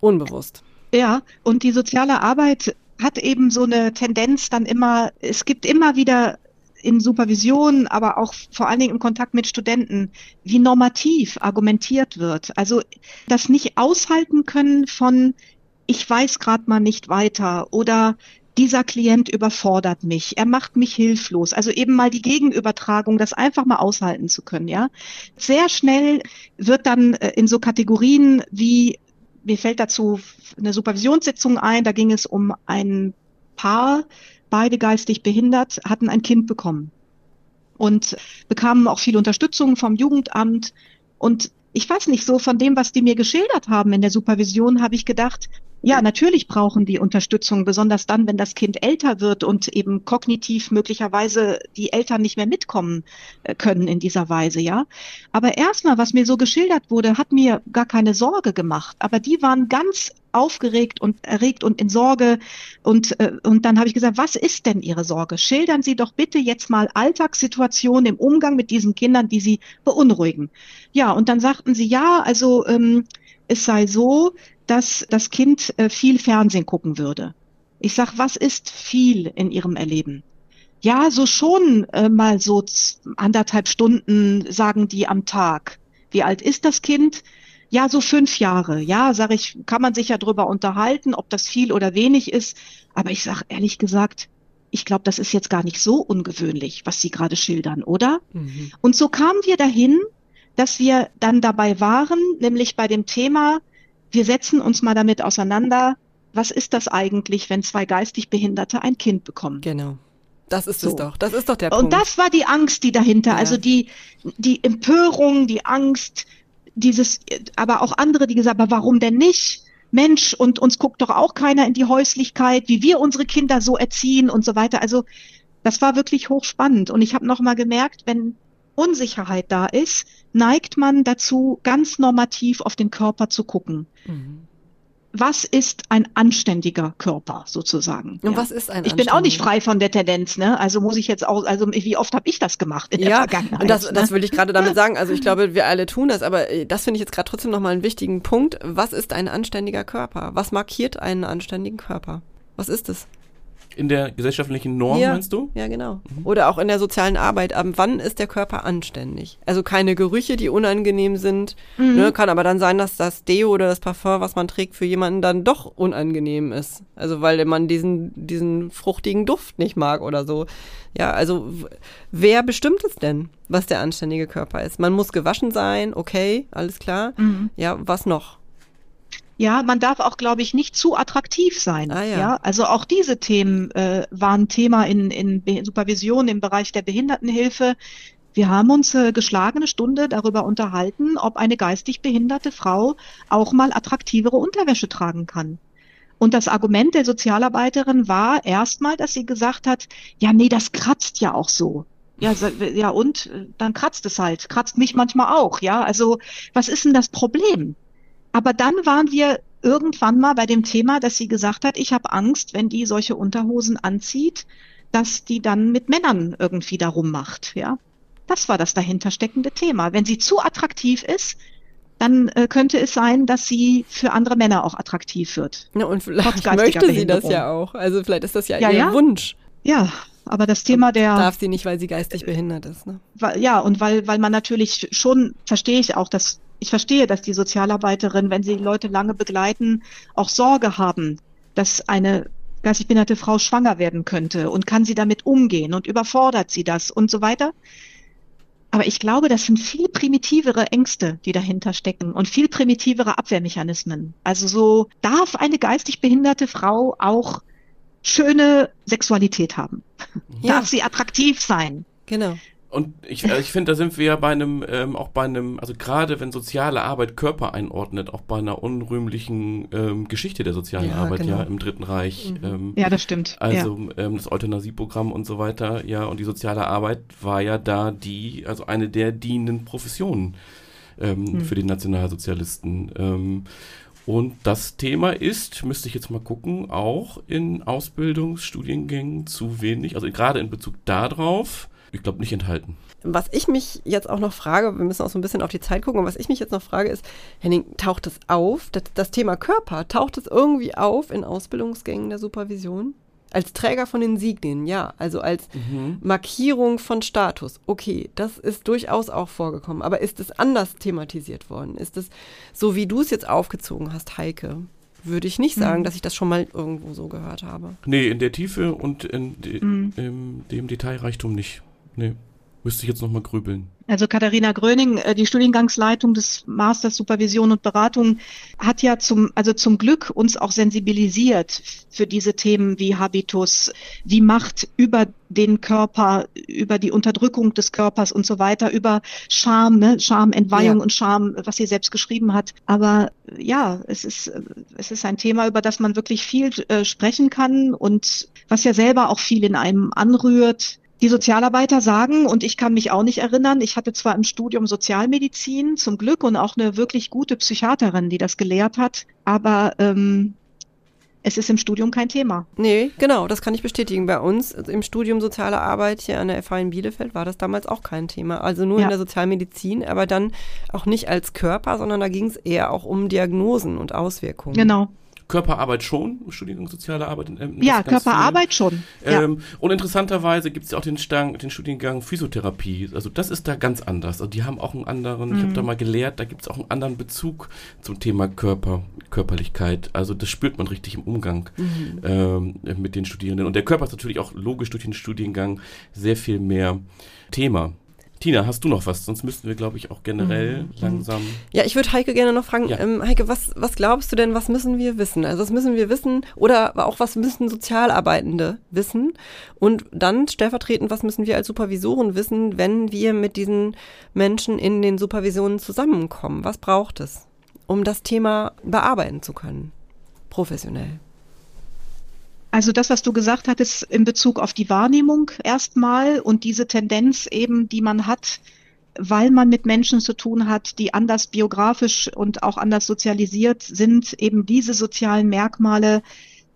Speaker 3: Unbewusst.
Speaker 4: Ja, und die soziale Arbeit hat eben so eine Tendenz dann immer, es gibt immer wieder in Supervision, aber auch vor allen Dingen im Kontakt mit Studenten, wie normativ argumentiert wird. Also das nicht aushalten können von, ich weiß gerade mal nicht weiter oder dieser Klient überfordert mich, er macht mich hilflos. Also eben mal die Gegenübertragung, das einfach mal aushalten zu können, ja. Sehr schnell wird dann äh, in so Kategorien wie, mir fällt dazu eine Supervisionssitzung ein, da ging es um ein Paar, beide geistig behindert, hatten ein Kind bekommen und bekamen auch viel Unterstützung vom Jugendamt. Und ich weiß nicht, so von dem, was die mir geschildert haben in der Supervision, habe ich gedacht, ja, natürlich brauchen die Unterstützung, besonders dann, wenn das Kind älter wird und eben kognitiv möglicherweise die Eltern nicht mehr mitkommen äh, können in dieser Weise, ja. Aber erstmal, was mir so geschildert wurde, hat mir gar keine Sorge gemacht. Aber die waren ganz aufgeregt und erregt und in Sorge. Und, äh, und dann habe ich gesagt, was ist denn Ihre Sorge? Schildern Sie doch bitte jetzt mal Alltagssituationen im Umgang mit diesen Kindern, die Sie beunruhigen. Ja, und dann sagten sie, ja, also ähm, es sei so, dass das Kind äh, viel Fernsehen gucken würde. Ich sag, was ist viel in Ihrem Erleben? Ja, so schon äh, mal so anderthalb Stunden, sagen die am Tag. Wie alt ist das Kind? Ja, so fünf Jahre. Ja, sage ich, kann man sich ja drüber unterhalten, ob das viel oder wenig ist. Aber ich sag ehrlich gesagt, ich glaube, das ist jetzt gar nicht so ungewöhnlich, was Sie gerade schildern, oder? Mhm. Und so kamen wir dahin, dass wir dann dabei waren, nämlich bei dem Thema, wir setzen uns mal damit auseinander, was ist das eigentlich, wenn zwei geistig Behinderte ein Kind bekommen?
Speaker 3: Genau. Das ist so. es doch. Das ist doch der
Speaker 4: Punkt. Und das war die Angst, die dahinter, ja. also die, die Empörung, die Angst, dieses, aber auch andere, die gesagt, aber warum denn nicht? Mensch, und uns guckt doch auch keiner in die Häuslichkeit, wie wir unsere Kinder so erziehen und so weiter. Also das war wirklich hochspannend. Und ich habe noch mal gemerkt, wenn Unsicherheit da ist, neigt man dazu, ganz normativ auf den Körper zu gucken. Mhm. Was ist ein anständiger Körper sozusagen?
Speaker 3: Und ja. was ist ein
Speaker 4: Ich bin auch nicht frei von der Tendenz, ne? Also muss ich jetzt auch, also wie oft habe ich das gemacht in
Speaker 3: ja, der Vergangenheit? Und das, ne? das will ich gerade damit sagen. Also ich glaube, wir alle tun das, aber äh, das finde ich jetzt gerade trotzdem nochmal einen wichtigen Punkt. Was ist ein anständiger Körper? Was markiert einen anständigen Körper? Was ist es?
Speaker 2: In der gesellschaftlichen Norm,
Speaker 3: ja,
Speaker 2: meinst du?
Speaker 3: Ja, genau. Mhm. Oder auch in der sozialen Arbeit. Ab wann ist der Körper anständig? Also keine Gerüche, die unangenehm sind. Mhm. Ne, kann aber dann sein, dass das Deo oder das Parfum, was man trägt, für jemanden dann doch unangenehm ist. Also weil man diesen, diesen fruchtigen Duft nicht mag oder so. Ja, also wer bestimmt es denn, was der anständige Körper ist? Man muss gewaschen sein, okay, alles klar. Mhm. Ja, was noch?
Speaker 4: Ja, man darf auch, glaube ich, nicht zu attraktiv sein. Ah, ja. ja. also auch diese Themen äh, waren Thema in, in Supervision im Bereich der Behindertenhilfe. Wir haben uns äh, geschlagene Stunde darüber unterhalten, ob eine geistig behinderte Frau auch mal attraktivere Unterwäsche tragen kann. Und das Argument der Sozialarbeiterin war erstmal, dass sie gesagt hat, ja, nee, das kratzt ja auch so. Ja, ja, und dann kratzt es halt. Kratzt mich manchmal auch, ja. Also, was ist denn das Problem? Aber dann waren wir irgendwann mal bei dem Thema, dass sie gesagt hat, ich habe Angst, wenn die solche Unterhosen anzieht, dass die dann mit Männern irgendwie darum macht, ja. Das war das dahinter steckende Thema. Wenn sie zu attraktiv ist, dann äh, könnte es sein, dass sie für andere Männer auch attraktiv wird.
Speaker 3: Ja, und vielleicht möchte sie das ja auch. Also vielleicht ist das ja, ja ihr ja? Wunsch.
Speaker 4: Ja, aber das Thema der.
Speaker 3: Darf sie nicht, weil sie geistig behindert ist, ne?
Speaker 4: Ja, und weil, weil man natürlich schon, verstehe ich auch, dass, ich verstehe, dass die Sozialarbeiterin, wenn sie Leute lange begleiten, auch Sorge haben, dass eine geistig behinderte Frau schwanger werden könnte und kann sie damit umgehen und überfordert sie das und so weiter. Aber ich glaube, das sind viel primitivere Ängste, die dahinter stecken und viel primitivere Abwehrmechanismen. Also so darf eine geistig behinderte Frau auch schöne Sexualität haben. Ja. Darf sie attraktiv sein.
Speaker 3: Genau.
Speaker 2: Und ich, also ich finde, da sind wir ja bei einem, ähm, auch bei einem, also gerade wenn soziale Arbeit Körper einordnet, auch bei einer unrühmlichen ähm, Geschichte der sozialen ja, Arbeit, genau. ja, im Dritten Reich.
Speaker 4: Mhm. Ähm, ja, das stimmt.
Speaker 2: Also
Speaker 4: ja.
Speaker 2: ähm, das Euthanasieprogramm und so weiter, ja, und die soziale Arbeit war ja da die, also eine der dienenden Professionen ähm, mhm. für die Nationalsozialisten. Ähm, und das Thema ist, müsste ich jetzt mal gucken, auch in Ausbildungsstudiengängen zu wenig, also gerade in Bezug darauf, ich glaube, nicht enthalten.
Speaker 3: Was ich mich jetzt auch noch frage, wir müssen auch so ein bisschen auf die Zeit gucken, was ich mich jetzt noch frage ist, Henning, taucht es auf, das, das Thema Körper, taucht es irgendwie auf in Ausbildungsgängen der Supervision? Als Träger von Insignien, ja. Also als mhm. Markierung von Status. Okay, das ist durchaus auch vorgekommen. Aber ist es anders thematisiert worden? Ist es so, wie du es jetzt aufgezogen hast, Heike? würde ich nicht sagen, mhm. dass ich das schon mal irgendwo so gehört habe.
Speaker 2: Nee, in der Tiefe und in, de, mhm. in dem Detailreichtum nicht. Nee, müsste ich jetzt nochmal grübeln.
Speaker 4: Also Katharina Gröning, äh, die Studiengangsleitung des Masters Supervision und Beratung, hat ja zum, also zum Glück uns auch sensibilisiert für diese Themen wie Habitus, wie Macht über den Körper, über die Unterdrückung des Körpers und so weiter, über Scham, ne? Scham, Entweihung ja. und Scham, was sie selbst geschrieben hat. Aber ja, es ist, es ist ein Thema, über das man wirklich viel äh, sprechen kann und was ja selber auch viel in einem anrührt die Sozialarbeiter sagen, und ich kann mich auch nicht erinnern, ich hatte zwar im Studium Sozialmedizin zum Glück und auch eine wirklich gute Psychiaterin, die das gelehrt hat, aber ähm, es ist im Studium kein Thema.
Speaker 3: Nee, genau, das kann ich bestätigen. Bei uns im Studium Soziale Arbeit hier an der FH in Bielefeld war das damals auch kein Thema. Also nur ja. in der Sozialmedizin, aber dann auch nicht als Körper, sondern da ging es eher auch um Diagnosen und Auswirkungen.
Speaker 4: Genau.
Speaker 2: Körperarbeit schon, Studiengang Soziale Arbeit.
Speaker 4: In, ja, Körperarbeit schon.
Speaker 2: Ähm, ja. Und interessanterweise gibt es ja auch den, Stang, den Studiengang Physiotherapie. Also das ist da ganz anders. Also die haben auch einen anderen, mhm. ich habe da mal gelehrt, da gibt es auch einen anderen Bezug zum Thema Körper, Körperlichkeit. Also das spürt man richtig im Umgang mhm. ähm, mit den Studierenden. Und der Körper ist natürlich auch logisch durch den Studiengang sehr viel mehr Thema. Tina, hast du noch was? Sonst müssten wir, glaube ich, auch generell mhm. langsam.
Speaker 3: Ja, ich würde Heike gerne noch fragen, ja. ähm, Heike, was, was glaubst du denn, was müssen wir wissen? Also was müssen wir wissen oder auch was müssen Sozialarbeitende wissen? Und dann stellvertretend, was müssen wir als Supervisoren wissen, wenn wir mit diesen Menschen in den Supervisionen zusammenkommen? Was braucht es, um das Thema bearbeiten zu können? Professionell.
Speaker 4: Also das, was du gesagt hattest in Bezug auf die Wahrnehmung erstmal und diese Tendenz eben, die man hat, weil man mit Menschen zu tun hat, die anders biografisch und auch anders sozialisiert sind, eben diese sozialen Merkmale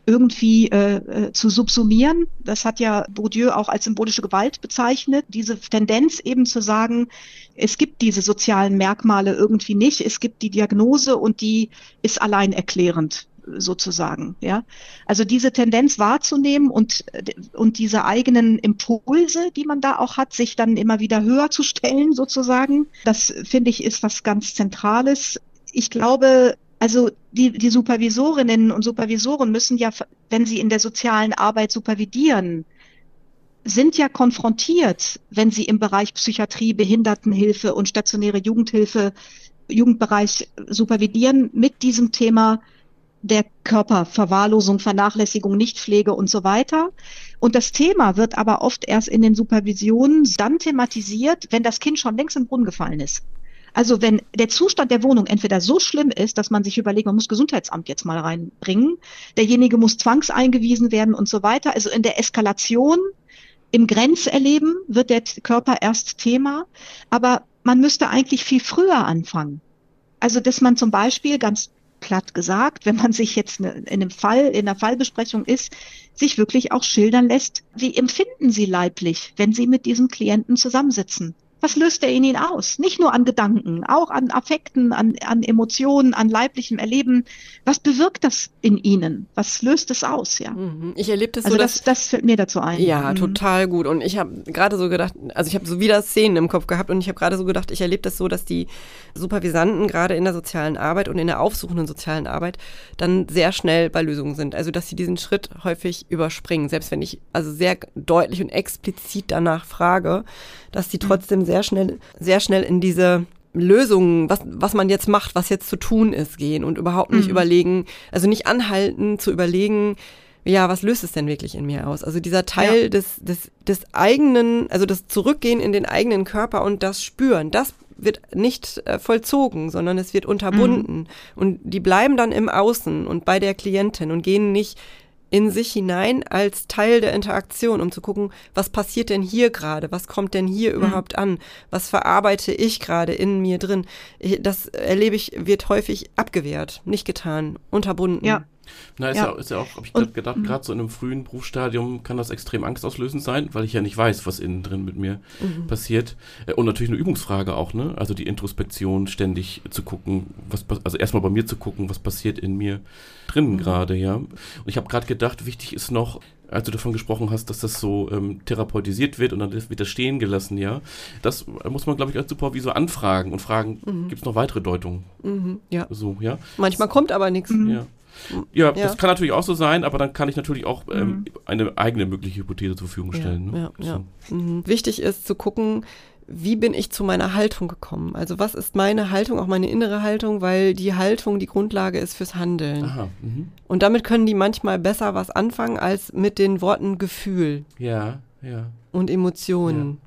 Speaker 4: irgendwie äh, äh zu subsumieren. Das hat ja Bourdieu auch als symbolische Gewalt bezeichnet. Diese Tendenz eben zu sagen, es gibt diese sozialen Merkmale irgendwie nicht. Es gibt die Diagnose und die ist allein erklärend sozusagen. Ja, also diese Tendenz wahrzunehmen und und diese eigenen Impulse, die man da auch hat, sich dann immer wieder höher zu stellen, sozusagen. Das finde ich ist was ganz Zentrales. Ich glaube, also die, die Supervisorinnen und Supervisoren müssen ja, wenn sie in der sozialen Arbeit supervidieren, sind ja konfrontiert, wenn sie im Bereich Psychiatrie, Behindertenhilfe und stationäre Jugendhilfe, Jugendbereich supervidieren mit diesem Thema der Körperverwahrlosung, Vernachlässigung, Nichtpflege und so weiter. Und das Thema wird aber oft erst in den Supervisionen dann thematisiert, wenn das Kind schon längst im Brunnen gefallen ist. Also wenn der Zustand der Wohnung entweder so schlimm ist, dass man sich überlegt, man muss Gesundheitsamt jetzt mal reinbringen, derjenige muss zwangseingewiesen werden und so weiter. Also in der Eskalation, im Grenzerleben wird der Körper erst Thema, aber man müsste eigentlich viel früher anfangen. Also dass man zum Beispiel ganz platt gesagt, wenn man sich jetzt ne, in einem Fall, in einer Fallbesprechung ist, sich wirklich auch schildern lässt, wie empfinden Sie leiblich, wenn Sie mit diesem Klienten zusammensitzen? Was löst er in ihnen aus? Nicht nur an Gedanken, auch an Affekten, an, an Emotionen, an leiblichem Erleben. Was bewirkt das in ihnen? Was löst es aus? Ja.
Speaker 3: Mhm. Ich erlebe das
Speaker 4: also
Speaker 3: so.
Speaker 4: Das, das fällt mir dazu ein.
Speaker 3: Ja, mhm. total gut. Und ich habe gerade so gedacht, also ich habe so wieder Szenen im Kopf gehabt und ich habe gerade so gedacht, ich erlebe das so, dass die Supervisanten gerade in der sozialen Arbeit und in der aufsuchenden sozialen Arbeit dann sehr schnell bei Lösungen sind. Also dass sie diesen Schritt häufig überspringen, selbst wenn ich also sehr deutlich und explizit danach frage, dass sie mhm. trotzdem sehr schnell, sehr schnell in diese Lösungen, was, was man jetzt macht, was jetzt zu tun ist, gehen und überhaupt nicht mhm. überlegen, also nicht anhalten zu überlegen, ja, was löst es denn wirklich in mir aus? Also dieser Teil ja. des, des, des eigenen, also das Zurückgehen in den eigenen Körper und das Spüren, das wird nicht äh, vollzogen, sondern es wird unterbunden. Mhm. Und die bleiben dann im Außen und bei der Klientin und gehen nicht in sich hinein als Teil der Interaktion, um zu gucken, was passiert denn hier gerade, was kommt denn hier mhm. überhaupt an, was verarbeite ich gerade in mir drin. Das erlebe ich, wird häufig abgewehrt, nicht getan, unterbunden.
Speaker 2: Ja. Na, ist ja, ja, ist ja auch, habe ich und, gedacht, mhm. gerade so in einem frühen Berufsstadium kann das extrem angstauslösend sein, weil ich ja nicht weiß, was innen drin mit mir mhm. passiert. Äh, und natürlich eine Übungsfrage auch, ne? Also die Introspektion ständig zu gucken, was also erstmal bei mir zu gucken, was passiert in mir drin mhm. gerade, ja. Und ich habe gerade gedacht, wichtig ist noch, als du davon gesprochen hast, dass das so ähm, therapeutisiert wird und dann wird das stehen gelassen, ja. Das muss man, glaube ich, als Supervisor anfragen und fragen, mhm. gibt es noch weitere Deutungen?
Speaker 3: Mhm, ja.
Speaker 2: So, ja.
Speaker 3: Manchmal kommt aber nichts.
Speaker 2: Ja. Ja, ja, das kann natürlich auch so sein, aber dann kann ich natürlich auch ähm, mhm. eine eigene mögliche Hypothese zur Verfügung stellen.
Speaker 3: Ja, ne? ja, ja. Mhm. Wichtig ist zu gucken, wie bin ich zu meiner Haltung gekommen? Also was ist meine Haltung, auch meine innere Haltung, weil die Haltung die Grundlage ist fürs Handeln. Aha, mhm. Und damit können die manchmal besser was anfangen als mit den Worten Gefühl.
Speaker 2: Ja, ja.
Speaker 3: Und Emotionen.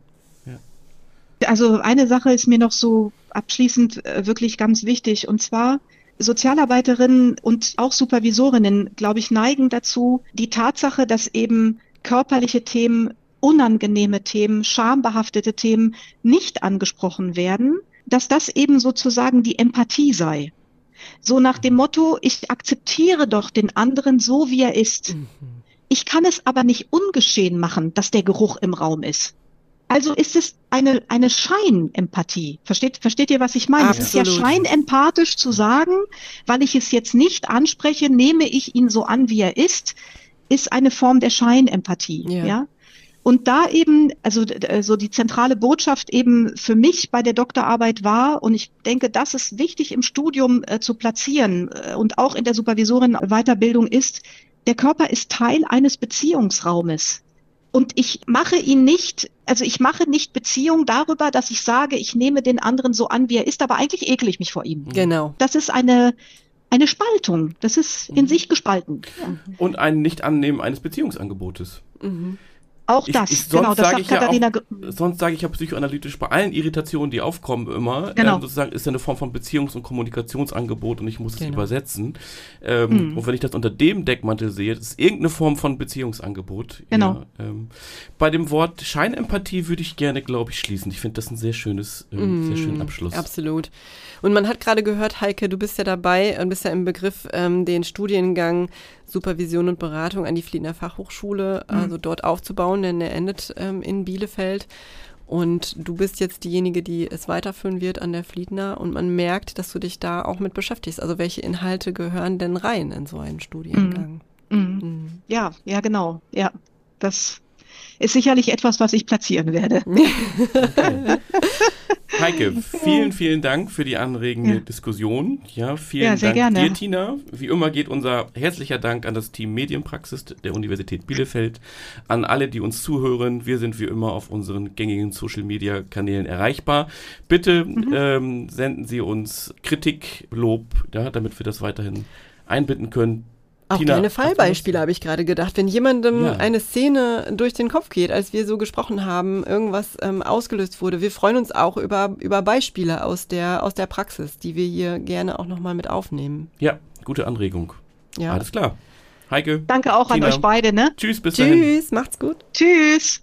Speaker 4: Ja, ja. Also eine Sache ist mir noch so abschließend äh, wirklich ganz wichtig und zwar Sozialarbeiterinnen und auch Supervisorinnen, glaube ich, neigen dazu, die Tatsache, dass eben körperliche Themen, unangenehme Themen, schambehaftete Themen nicht angesprochen werden, dass das eben sozusagen die Empathie sei. So nach dem Motto, ich akzeptiere doch den anderen so, wie er ist. Mhm. Ich kann es aber nicht ungeschehen machen, dass der Geruch im Raum ist. Also ist es eine, eine Scheinempathie. Versteht, versteht ihr, was ich meine? Absolut. Es ist ja scheinempathisch zu sagen, weil ich es jetzt nicht anspreche, nehme ich ihn so an, wie er ist, ist eine Form der Scheinempathie. Ja. ja? Und da eben, also so die zentrale Botschaft eben für mich bei der Doktorarbeit war, und ich denke, das ist wichtig im Studium äh, zu platzieren äh, und auch in der Supervisorin-Weiterbildung ist, der Körper ist Teil eines Beziehungsraumes. Und ich mache ihn nicht, also ich mache nicht Beziehung darüber, dass ich sage, ich nehme den anderen so an, wie er ist, aber eigentlich ekel ich mich vor ihm.
Speaker 3: Genau.
Speaker 4: Das ist eine, eine Spaltung. Das ist in mhm. sich gespalten.
Speaker 2: Ja. Und ein Nicht-Annehmen eines Beziehungsangebotes.
Speaker 4: Mhm. Auch ich, das, ich, genau, das sagt
Speaker 2: Katharina. Ja auch, sonst sage ich ja psychoanalytisch bei allen Irritationen, die aufkommen, immer, genau. äh, sozusagen ist ja eine Form von Beziehungs- und Kommunikationsangebot und ich muss es genau. übersetzen. Ähm, mhm. Und wenn ich das unter dem Deckmantel sehe, das ist irgendeine Form von Beziehungsangebot.
Speaker 4: Genau.
Speaker 2: Ja, ähm, bei dem Wort Scheinempathie würde ich gerne, glaube ich, schließen. Ich finde das ein sehr schönes, ähm, mhm. sehr schönen Abschluss.
Speaker 3: Absolut. Und man hat gerade gehört, Heike, du bist ja dabei und bist ja im Begriff, ähm, den Studiengang Supervision und Beratung an die Fliedner Fachhochschule, mhm. also dort aufzubauen, denn er endet ähm, in Bielefeld. Und du bist jetzt diejenige, die es weiterführen wird an der Fliedner und man merkt, dass du dich da auch mit beschäftigst. Also welche Inhalte gehören denn rein in so einen Studiengang?
Speaker 4: Mhm. Mhm. mhm. Ja, ja, genau. Ja, das ist sicherlich etwas, was ich platzieren werde. Okay.
Speaker 2: Heike, vielen, vielen Dank für die anregende ja. Diskussion. Ja, vielen ja, Dank
Speaker 4: gerne.
Speaker 2: dir, Tina. Wie immer geht unser herzlicher Dank an das Team Medienpraxis der Universität Bielefeld, an alle, die uns zuhören. Wir sind wie immer auf unseren gängigen Social-Media-Kanälen erreichbar. Bitte mhm. ähm, senden Sie uns Kritik, Lob, ja, damit wir das weiterhin einbinden können.
Speaker 3: Auch Tina, kleine Fallbeispiele habe ich gerade gedacht. Wenn jemandem ja. eine Szene durch den Kopf geht, als wir so gesprochen haben, irgendwas ähm, ausgelöst wurde. Wir freuen uns auch über, über Beispiele aus der, aus der Praxis, die wir hier gerne auch nochmal mit aufnehmen.
Speaker 2: Ja, gute Anregung. Ja. Alles klar. Heike.
Speaker 4: Danke auch Tina. an euch beide, ne?
Speaker 2: Tschüss, bis
Speaker 3: Tschüss, dahin. macht's gut.
Speaker 4: Tschüss.